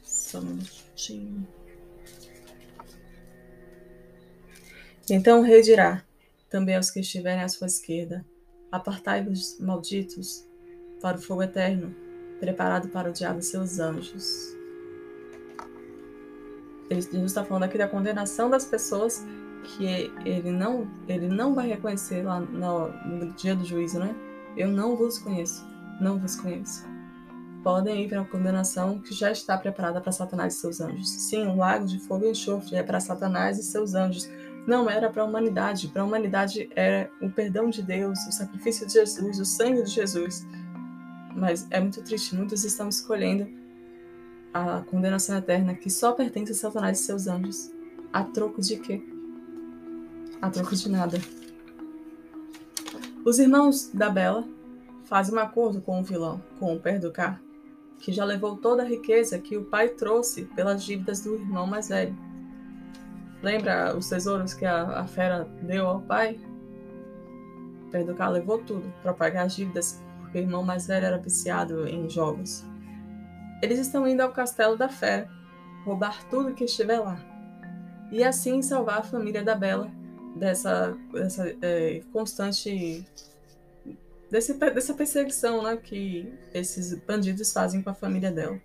Só um minutinho. Então o rei dirá também aos que estiverem à sua esquerda: Apartai-vos, malditos, para o fogo eterno, preparado para o diabo e seus anjos. Ele está falando aqui da condenação das pessoas que ele não, ele não vai reconhecer lá no, no dia do juízo, né? Eu não vos conheço, não vos conheço. Podem ir para a condenação que já está preparada para Satanás e seus anjos. Sim, o lago de fogo e enxofre é para Satanás e seus anjos não era para a humanidade. Para a humanidade era o perdão de Deus, o sacrifício de Jesus, o sangue de Jesus. Mas é muito triste, muitos estão escolhendo a condenação eterna que só pertence a Satanás e seus anjos. A troco de quê? A troco de nada. Os irmãos da Bela fazem um acordo com o vilão, com o Perducar, que já levou toda a riqueza que o pai trouxe pelas dívidas do irmão mais velho. Lembra os tesouros que a, a fera deu ao pai? Perducar levou tudo para pagar as dívidas, porque o irmão mais velho era viciado em jogos. Eles estão indo ao castelo da fera, roubar tudo que estiver lá, e assim salvar a família da Bela dessa, dessa é, constante desse, dessa perseguição né, que esses bandidos fazem com a família dela.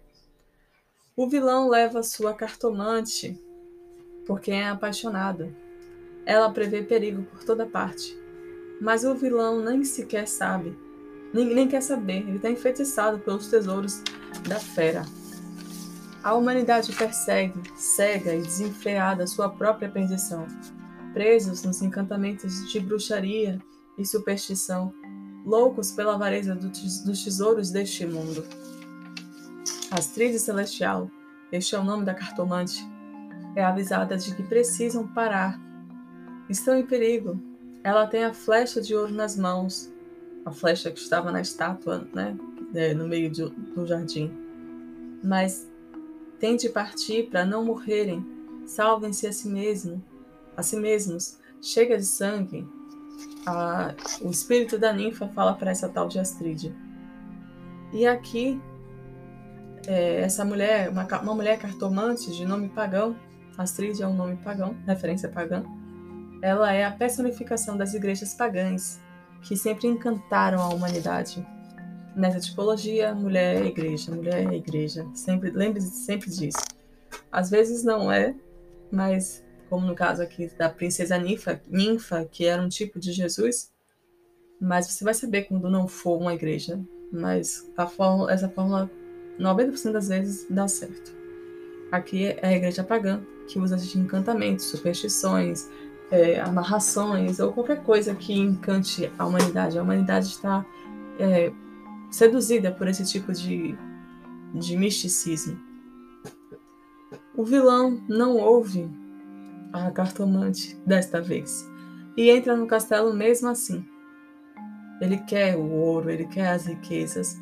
O vilão leva sua cartomante porque é apaixonada. Ela prevê perigo por toda parte. Mas o vilão nem sequer sabe, nem, nem quer saber, ele está enfeitiçado pelos tesouros da fera. A humanidade persegue, cega e desenfreada sua própria perdição, presos nos encantamentos de bruxaria e superstição, loucos pela avareza dos tesouros deste mundo. Astrid Celestial, este é o nome da cartomante, é avisada de que precisam parar. Estão em perigo. Ela tem a flecha de ouro nas mãos. a flecha que estava na estátua, né, é, no meio de, do jardim. Mas tente partir para não morrerem. Salvem-se a si mesmo, a si mesmos. Chega de sangue. A, o espírito da ninfa fala para essa tal de Astrid. E aqui, é, essa mulher, uma, uma mulher cartomante de nome pagão, Astrid é um nome pagão, referência pagã, ela é a personificação das igrejas pagãs, que sempre encantaram a humanidade. Nessa tipologia, mulher é igreja, mulher é igreja. Sempre, lembre-se sempre disso. Às vezes não é, mas como no caso aqui da princesa Ninfa, Ninfa, que era um tipo de Jesus, mas você vai saber quando não for uma igreja. Mas a fórmula, essa fórmula, 90% das vezes, dá certo. Aqui é a igreja pagã, que usa de encantamentos, superstições, é, amarrações ou qualquer coisa que encante a humanidade. A humanidade está é, seduzida por esse tipo de, de misticismo. O vilão não ouve a cartomante desta vez e entra no castelo mesmo assim. Ele quer o ouro, ele quer as riquezas.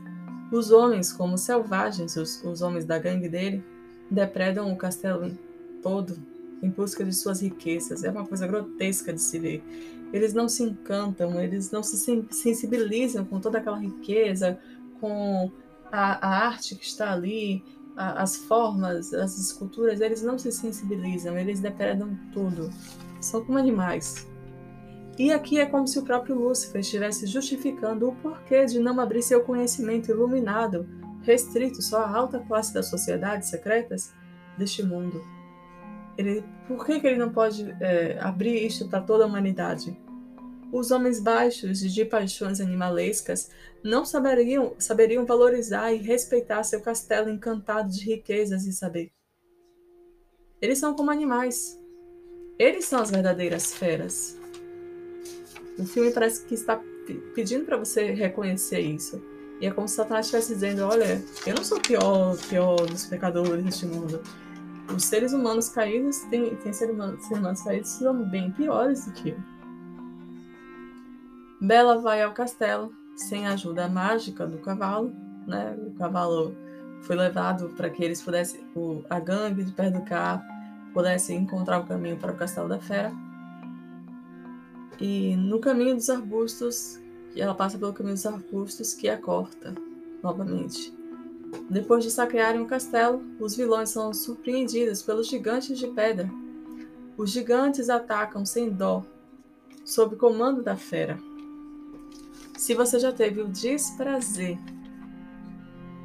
Os homens, como selvagens, os, os homens da gangue dele, depredam o castelo todo em busca de suas riquezas. É uma coisa grotesca de se ver. Eles não se encantam, eles não se sensibilizam com toda aquela riqueza, com a, a arte que está ali, as formas, as esculturas. Eles não se sensibilizam, eles depredam tudo. São como animais. E aqui é como se o próprio Lúcifer estivesse justificando o porquê de não abrir seu conhecimento iluminado, restrito só à alta classe das sociedades secretas deste mundo. Ele, por que, que ele não pode é, abrir isto para toda a humanidade? Os homens baixos de paixões animalescas não saberiam, saberiam valorizar e respeitar seu castelo encantado de riquezas e saber. Eles são como animais. Eles são as verdadeiras feras. O filme parece que está pedindo para você reconhecer isso. E é como se Satanás estivesse dizendo: Olha, eu não sou pior, pior dos pecadores deste mundo os seres humanos caídos tem seres humanos, seres humanos caídos que são bem piores do que eu. Bela vai ao castelo sem a ajuda mágica do cavalo, né? O cavalo foi levado para que eles pudessem, o, a gangue de carro pudesse encontrar o caminho para o castelo da fera. E no caminho dos arbustos, ela passa pelo caminho dos arbustos que a corta novamente. Depois de saquearem o castelo, os vilões são surpreendidos pelos gigantes de pedra. Os gigantes atacam sem dó, sob comando da fera. Se você já teve o desprazer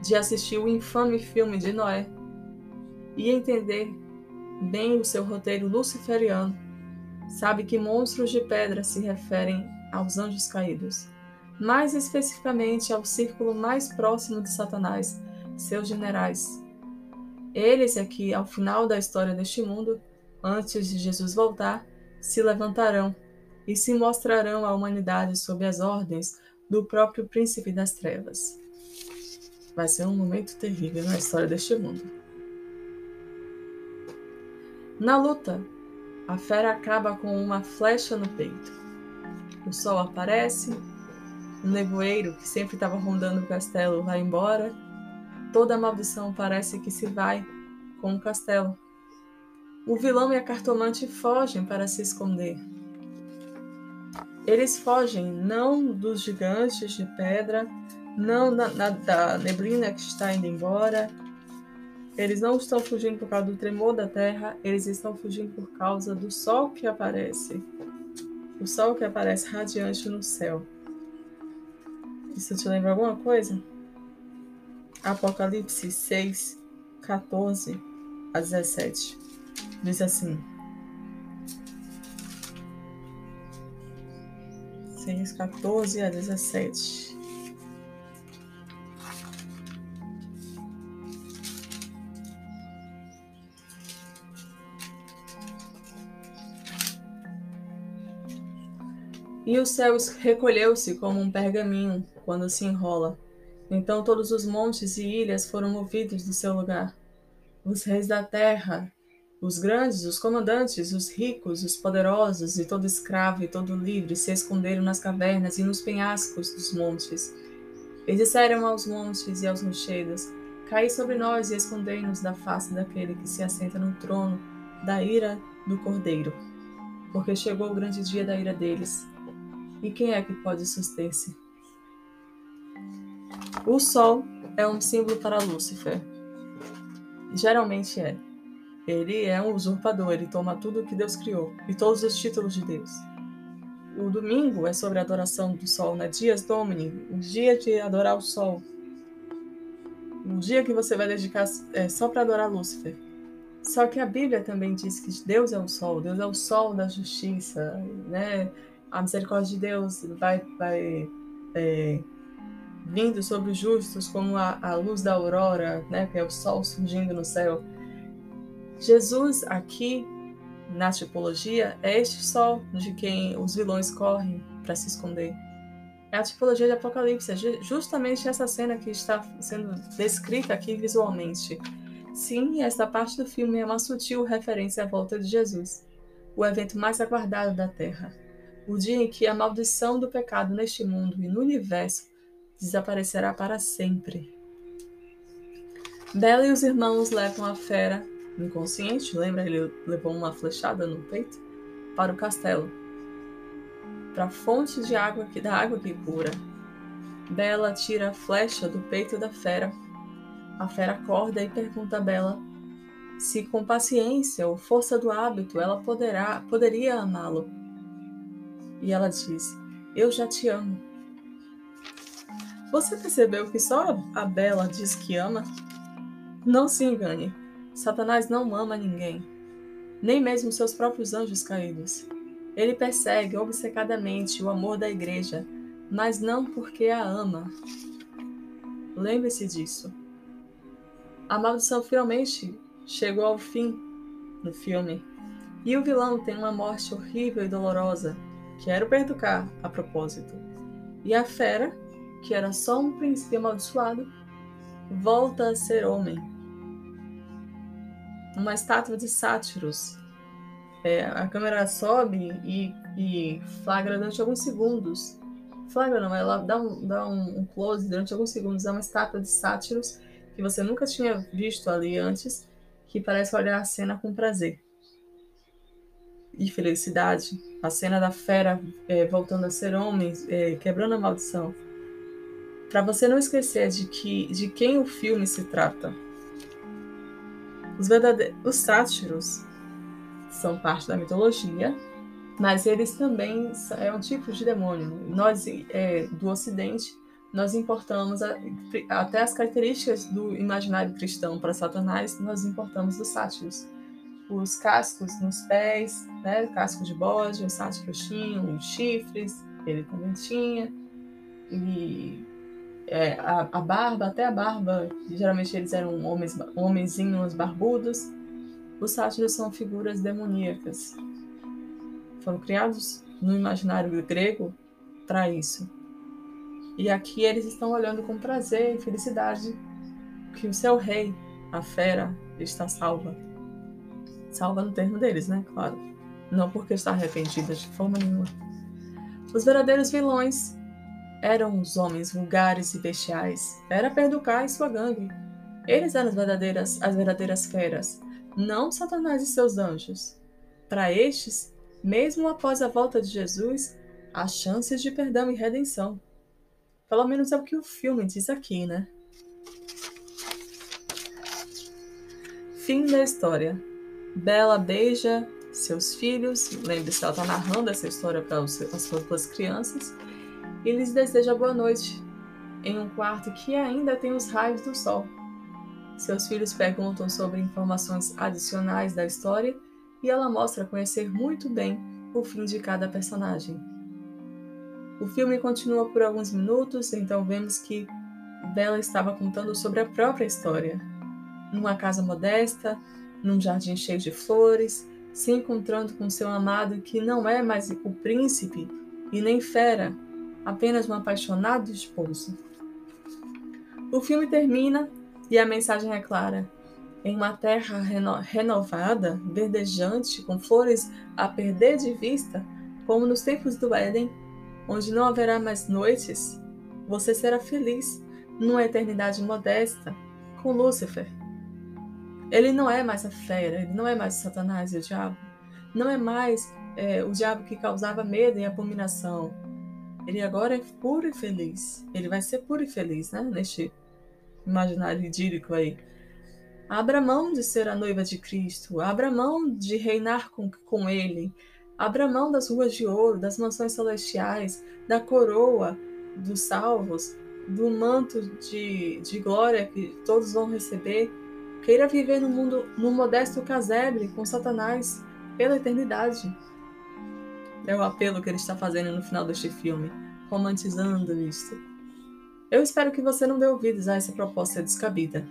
de assistir o infame filme de Noé e entender bem o seu roteiro luciferiano, sabe que monstros de pedra se referem aos anjos caídos, mais especificamente ao círculo mais próximo de Satanás, seus generais. Eles é que, ao final da história deste mundo, antes de Jesus voltar, se levantarão e se mostrarão à humanidade sob as ordens do próprio príncipe das trevas. Vai ser um momento terrível na história deste mundo. Na luta, a fera acaba com uma flecha no peito. O sol aparece, o nevoeiro que sempre estava rondando o castelo vai embora Toda a maldição parece que se vai com o castelo. O vilão e a cartomante fogem para se esconder. Eles fogem não dos gigantes de pedra, não da, da, da neblina que está indo embora. Eles não estão fugindo por causa do tremor da terra, eles estão fugindo por causa do sol que aparece. O sol que aparece radiante no céu. Isso te lembra alguma coisa? Apocalipse 6, 14 a 17. Diz assim: 6, 14 a 17. E o céu recolheu-se como um pergaminho quando se enrola então todos os montes e ilhas foram movidos do seu lugar. Os reis da terra Os grandes, os comandantes, os ricos, os poderosos e todo escravo e todo livre se esconderam nas cavernas e nos penhascos dos montes. E disseram aos montes e aos rochedos: Caí sobre nós e escondei-nos da face daquele que se assenta no trono da ira do Cordeiro. Porque chegou o grande dia da ira deles. E quem é que pode suster-se? O sol é um símbolo para Lúcifer. Geralmente é. Ele é um usurpador, ele toma tudo que Deus criou e todos os títulos de Deus. O domingo é sobre a adoração do sol, né? Dias Domini, o dia de adorar o sol. O dia que você vai dedicar é só para adorar Lúcifer. Só que a Bíblia também diz que Deus é o sol, Deus é o sol da justiça, né? A misericórdia de Deus vai, vai é, vindo sobre os justos como a, a luz da aurora, né? Que é o sol surgindo no céu. Jesus, aqui na tipologia, é este sol de quem os vilões correm para se esconder. É a tipologia de Apocalipse, é justamente essa cena que está sendo descrita aqui visualmente. Sim, esta parte do filme é uma sutil referência à volta de Jesus, o evento mais aguardado da Terra, o dia em que a maldição do pecado neste mundo e no universo desaparecerá para sempre. Bela e os irmãos levam a fera inconsciente, lembra? Ele levou uma flechada no peito para o castelo, para a fonte de água que da água que cura. Bela tira a flecha do peito da fera. A fera acorda e pergunta a Bela se com paciência ou força do hábito ela poderá poderia amá-lo. E ela diz: Eu já te amo. Você percebeu que só a Bela diz que ama? Não se engane. Satanás não ama ninguém, nem mesmo seus próprios anjos caídos. Ele persegue obcecadamente o amor da igreja, mas não porque a ama. Lembre-se disso. A maldição finalmente chegou ao fim no filme, e o vilão tem uma morte horrível e dolorosa. Quero perducar a propósito. E a fera, que era só um príncipe amaldiçoado, volta a ser homem uma estátua de sátiros. É, a câmera sobe e, e, flagra durante alguns segundos. Flagra não, ela dá, um, dá um, um close durante alguns segundos. É uma estátua de sátiros que você nunca tinha visto ali antes, que parece olhar a cena com prazer e felicidade. A cena da fera é, voltando a ser homem, é, quebrando a maldição. Para você não esquecer de que de quem o filme se trata. Os verdadeiros os sátiros são parte da mitologia, mas eles também é um tipo de demônio. Nós é, do Ocidente nós importamos a, até as características do imaginário cristão para Satanás, nós importamos dos sátiros. Os cascos nos pés, né, casco de bode, os sátiros tinham, os chifres, ele também tinha, e é, a, a, barba, até a barba, geralmente eles eram homens, homenzinhos barbudos. Os sátiros são figuras demoníacas. Foram criados no imaginário grego para isso. E aqui eles estão olhando com prazer e felicidade que o seu rei, a fera, está salva. Salva no termo deles, né? Claro. Não porque está arrependida de forma nenhuma. Os verdadeiros vilões eram os homens vulgares e bestiais. Era Perducá e sua gangue. Eles eram as verdadeiras, as verdadeiras feras, não Satanás e seus anjos. Para estes, mesmo após a volta de Jesus, há chances de perdão e redenção. Pelo menos é o que o filme diz aqui, né? Fim da história. Bela beija seus filhos. Lembre-se, ela está narrando essa história para as suas crianças e lhes deseja boa noite, em um quarto que ainda tem os raios do sol. Seus filhos perguntam sobre informações adicionais da história e ela mostra conhecer muito bem o fim de cada personagem. O filme continua por alguns minutos, então vemos que Bella estava contando sobre a própria história. Numa casa modesta, num jardim cheio de flores, se encontrando com seu amado que não é mais o príncipe e nem fera, apenas um apaixonado esposo. O filme termina e a mensagem é clara: em uma terra reno renovada, verdejante, com flores a perder de vista, como nos tempos do Éden, onde não haverá mais noites, você será feliz numa eternidade modesta com Lúcifer. Ele não é mais a fera, ele não é mais Satanás e o diabo, não é mais é, o diabo que causava medo e abominação. Ele agora é puro e feliz. Ele vai ser puro e feliz, né? Neste imaginário idílico aí. Abra mão de ser a noiva de Cristo, abra mão de reinar com, com Ele, abra mão das ruas de ouro, das mansões celestiais, da coroa dos salvos, do manto de, de glória que todos vão receber. Queira viver no mundo, num modesto casebre com Satanás pela eternidade. É o apelo que ele está fazendo no final deste filme, romantizando isto. Eu espero que você não dê ouvidos a essa proposta descabida.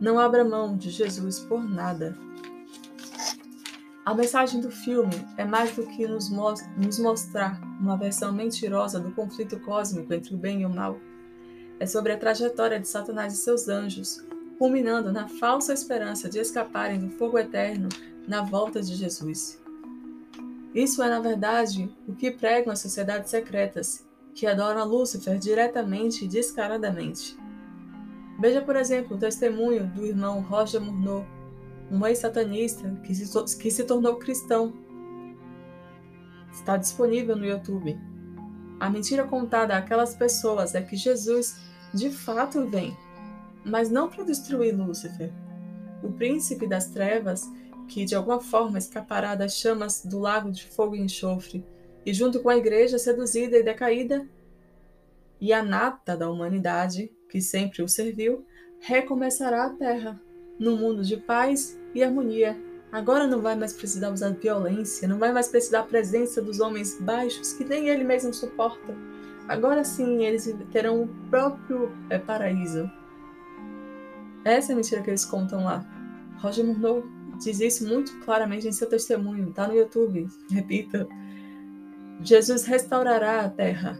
Não abra mão de Jesus por nada. A mensagem do filme é mais do que nos, mo nos mostrar uma versão mentirosa do conflito cósmico entre o bem e o mal. É sobre a trajetória de Satanás e seus anjos, culminando na falsa esperança de escaparem do fogo eterno na volta de Jesus. Isso é, na verdade, o que pregam as sociedades secretas, que adoram Lúcifer diretamente e descaradamente. Veja, por exemplo, o testemunho do irmão Roger Murnau, um ex-satanista que que se tornou cristão. Está disponível no YouTube. A mentira contada àquelas pessoas é que Jesus de fato vem, mas não para destruir Lúcifer. O príncipe das trevas, que de alguma forma escapará das chamas do lago de fogo e enxofre, e junto com a igreja seduzida e decaída, e a nata da humanidade, que sempre o serviu, recomeçará a terra, num mundo de paz e harmonia. Agora não vai mais precisar usar violência, não vai mais precisar da presença dos homens baixos que nem ele mesmo suporta. Agora sim eles terão o próprio é, paraíso. Essa é a mentira que eles contam lá. Roger Murnau diz isso muito claramente em seu testemunho, está no YouTube, repita. Jesus restaurará a terra,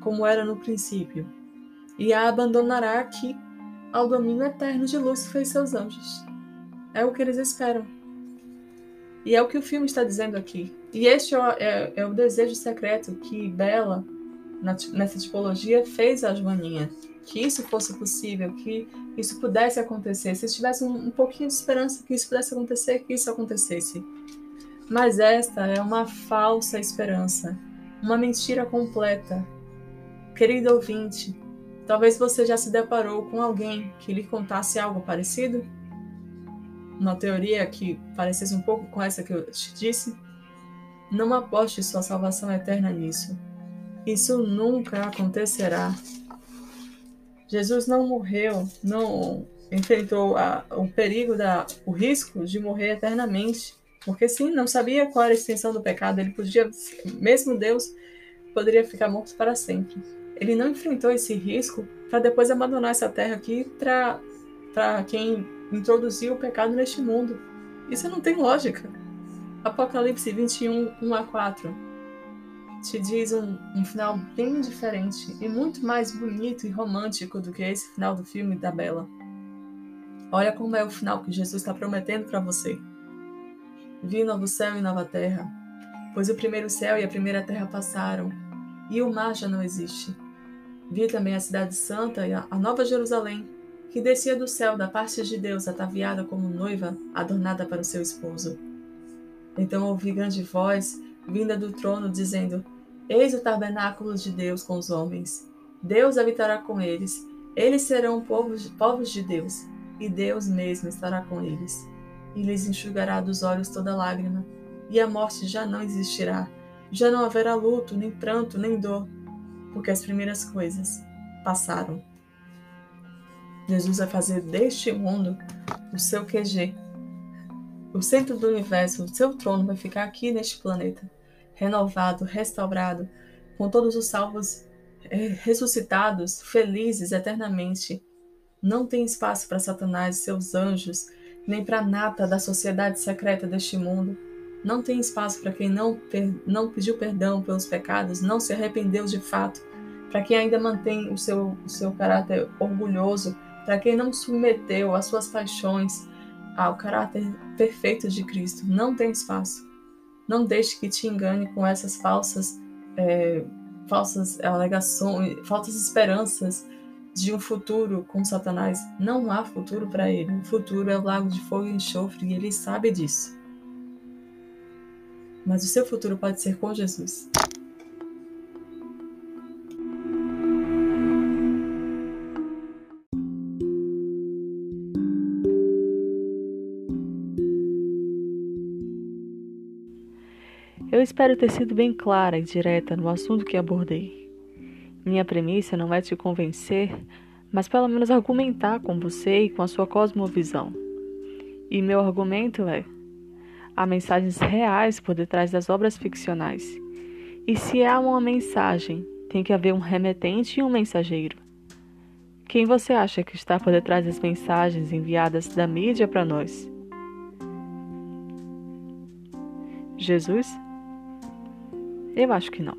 como era no princípio, e a abandonará aqui ao domínio eterno de Lúcifer e seus anjos. É o que eles esperam. E é o que o filme está dizendo aqui. E este é, é, é o desejo secreto que Bela, nessa tipologia, fez a Joaninha. Que isso fosse possível, que isso pudesse acontecer. Se tivesse um, um pouquinho de esperança que isso pudesse acontecer, que isso acontecesse. Mas esta é uma falsa esperança, uma mentira completa. Querido ouvinte, Talvez você já se deparou com alguém que lhe contasse algo parecido? Uma teoria que parecesse um pouco com essa que eu te disse? Não aposte sua salvação eterna nisso. Isso nunca acontecerá. Jesus não morreu, não enfrentou a, o perigo, da, o risco de morrer eternamente. Porque sim, não sabia qual era a extensão do pecado. Ele podia, mesmo Deus, poderia ficar morto para sempre ele não enfrentou esse risco para depois abandonar essa terra aqui para quem introduziu o pecado neste mundo. Isso não tem lógica. Apocalipse 21, 1 a 4 te diz um, um final bem diferente e muito mais bonito e romântico do que esse final do filme da Bela. Olha como é o final que Jesus está prometendo para você. Vi novo céu e nova terra, pois o primeiro céu e a primeira terra passaram, e o mar já não existe. Vi também a cidade santa e a nova Jerusalém, que descia do céu da parte de Deus, ataviada como noiva, adornada para o seu esposo. Então ouvi grande voz, vinda do trono, dizendo: Eis o tabernáculo de Deus com os homens. Deus habitará com eles. Eles serão povos, povos de Deus, e Deus mesmo estará com eles. E lhes enxugará dos olhos toda lágrima, e a morte já não existirá. Já não haverá luto, nem pranto, nem dor porque as primeiras coisas passaram. Jesus vai fazer deste mundo o seu QG. O centro do universo, o seu trono vai ficar aqui neste planeta, renovado, restaurado, com todos os salvos eh, ressuscitados, felizes eternamente. Não tem espaço para Satanás e seus anjos, nem para a nata da sociedade secreta deste mundo. Não tem espaço para quem não, não pediu perdão pelos pecados, não se arrependeu de fato, para quem ainda mantém o seu, o seu caráter orgulhoso, para quem não submeteu as suas paixões ao caráter perfeito de Cristo, não tem espaço. Não deixe que te engane com essas falsas, é, falsas alegações, falsas esperanças de um futuro com Satanás. Não há futuro para ele. O futuro é o lago de fogo e enxofre e ele sabe disso. Mas o seu futuro pode ser com Jesus. Eu espero ter sido bem clara e direta no assunto que abordei. Minha premissa não é te convencer, mas pelo menos argumentar com você e com a sua cosmovisão. E meu argumento é: há mensagens reais por detrás das obras ficcionais. E se há uma mensagem, tem que haver um remetente e um mensageiro. Quem você acha que está por detrás das mensagens enviadas da mídia para nós? Jesus? Eu acho que não.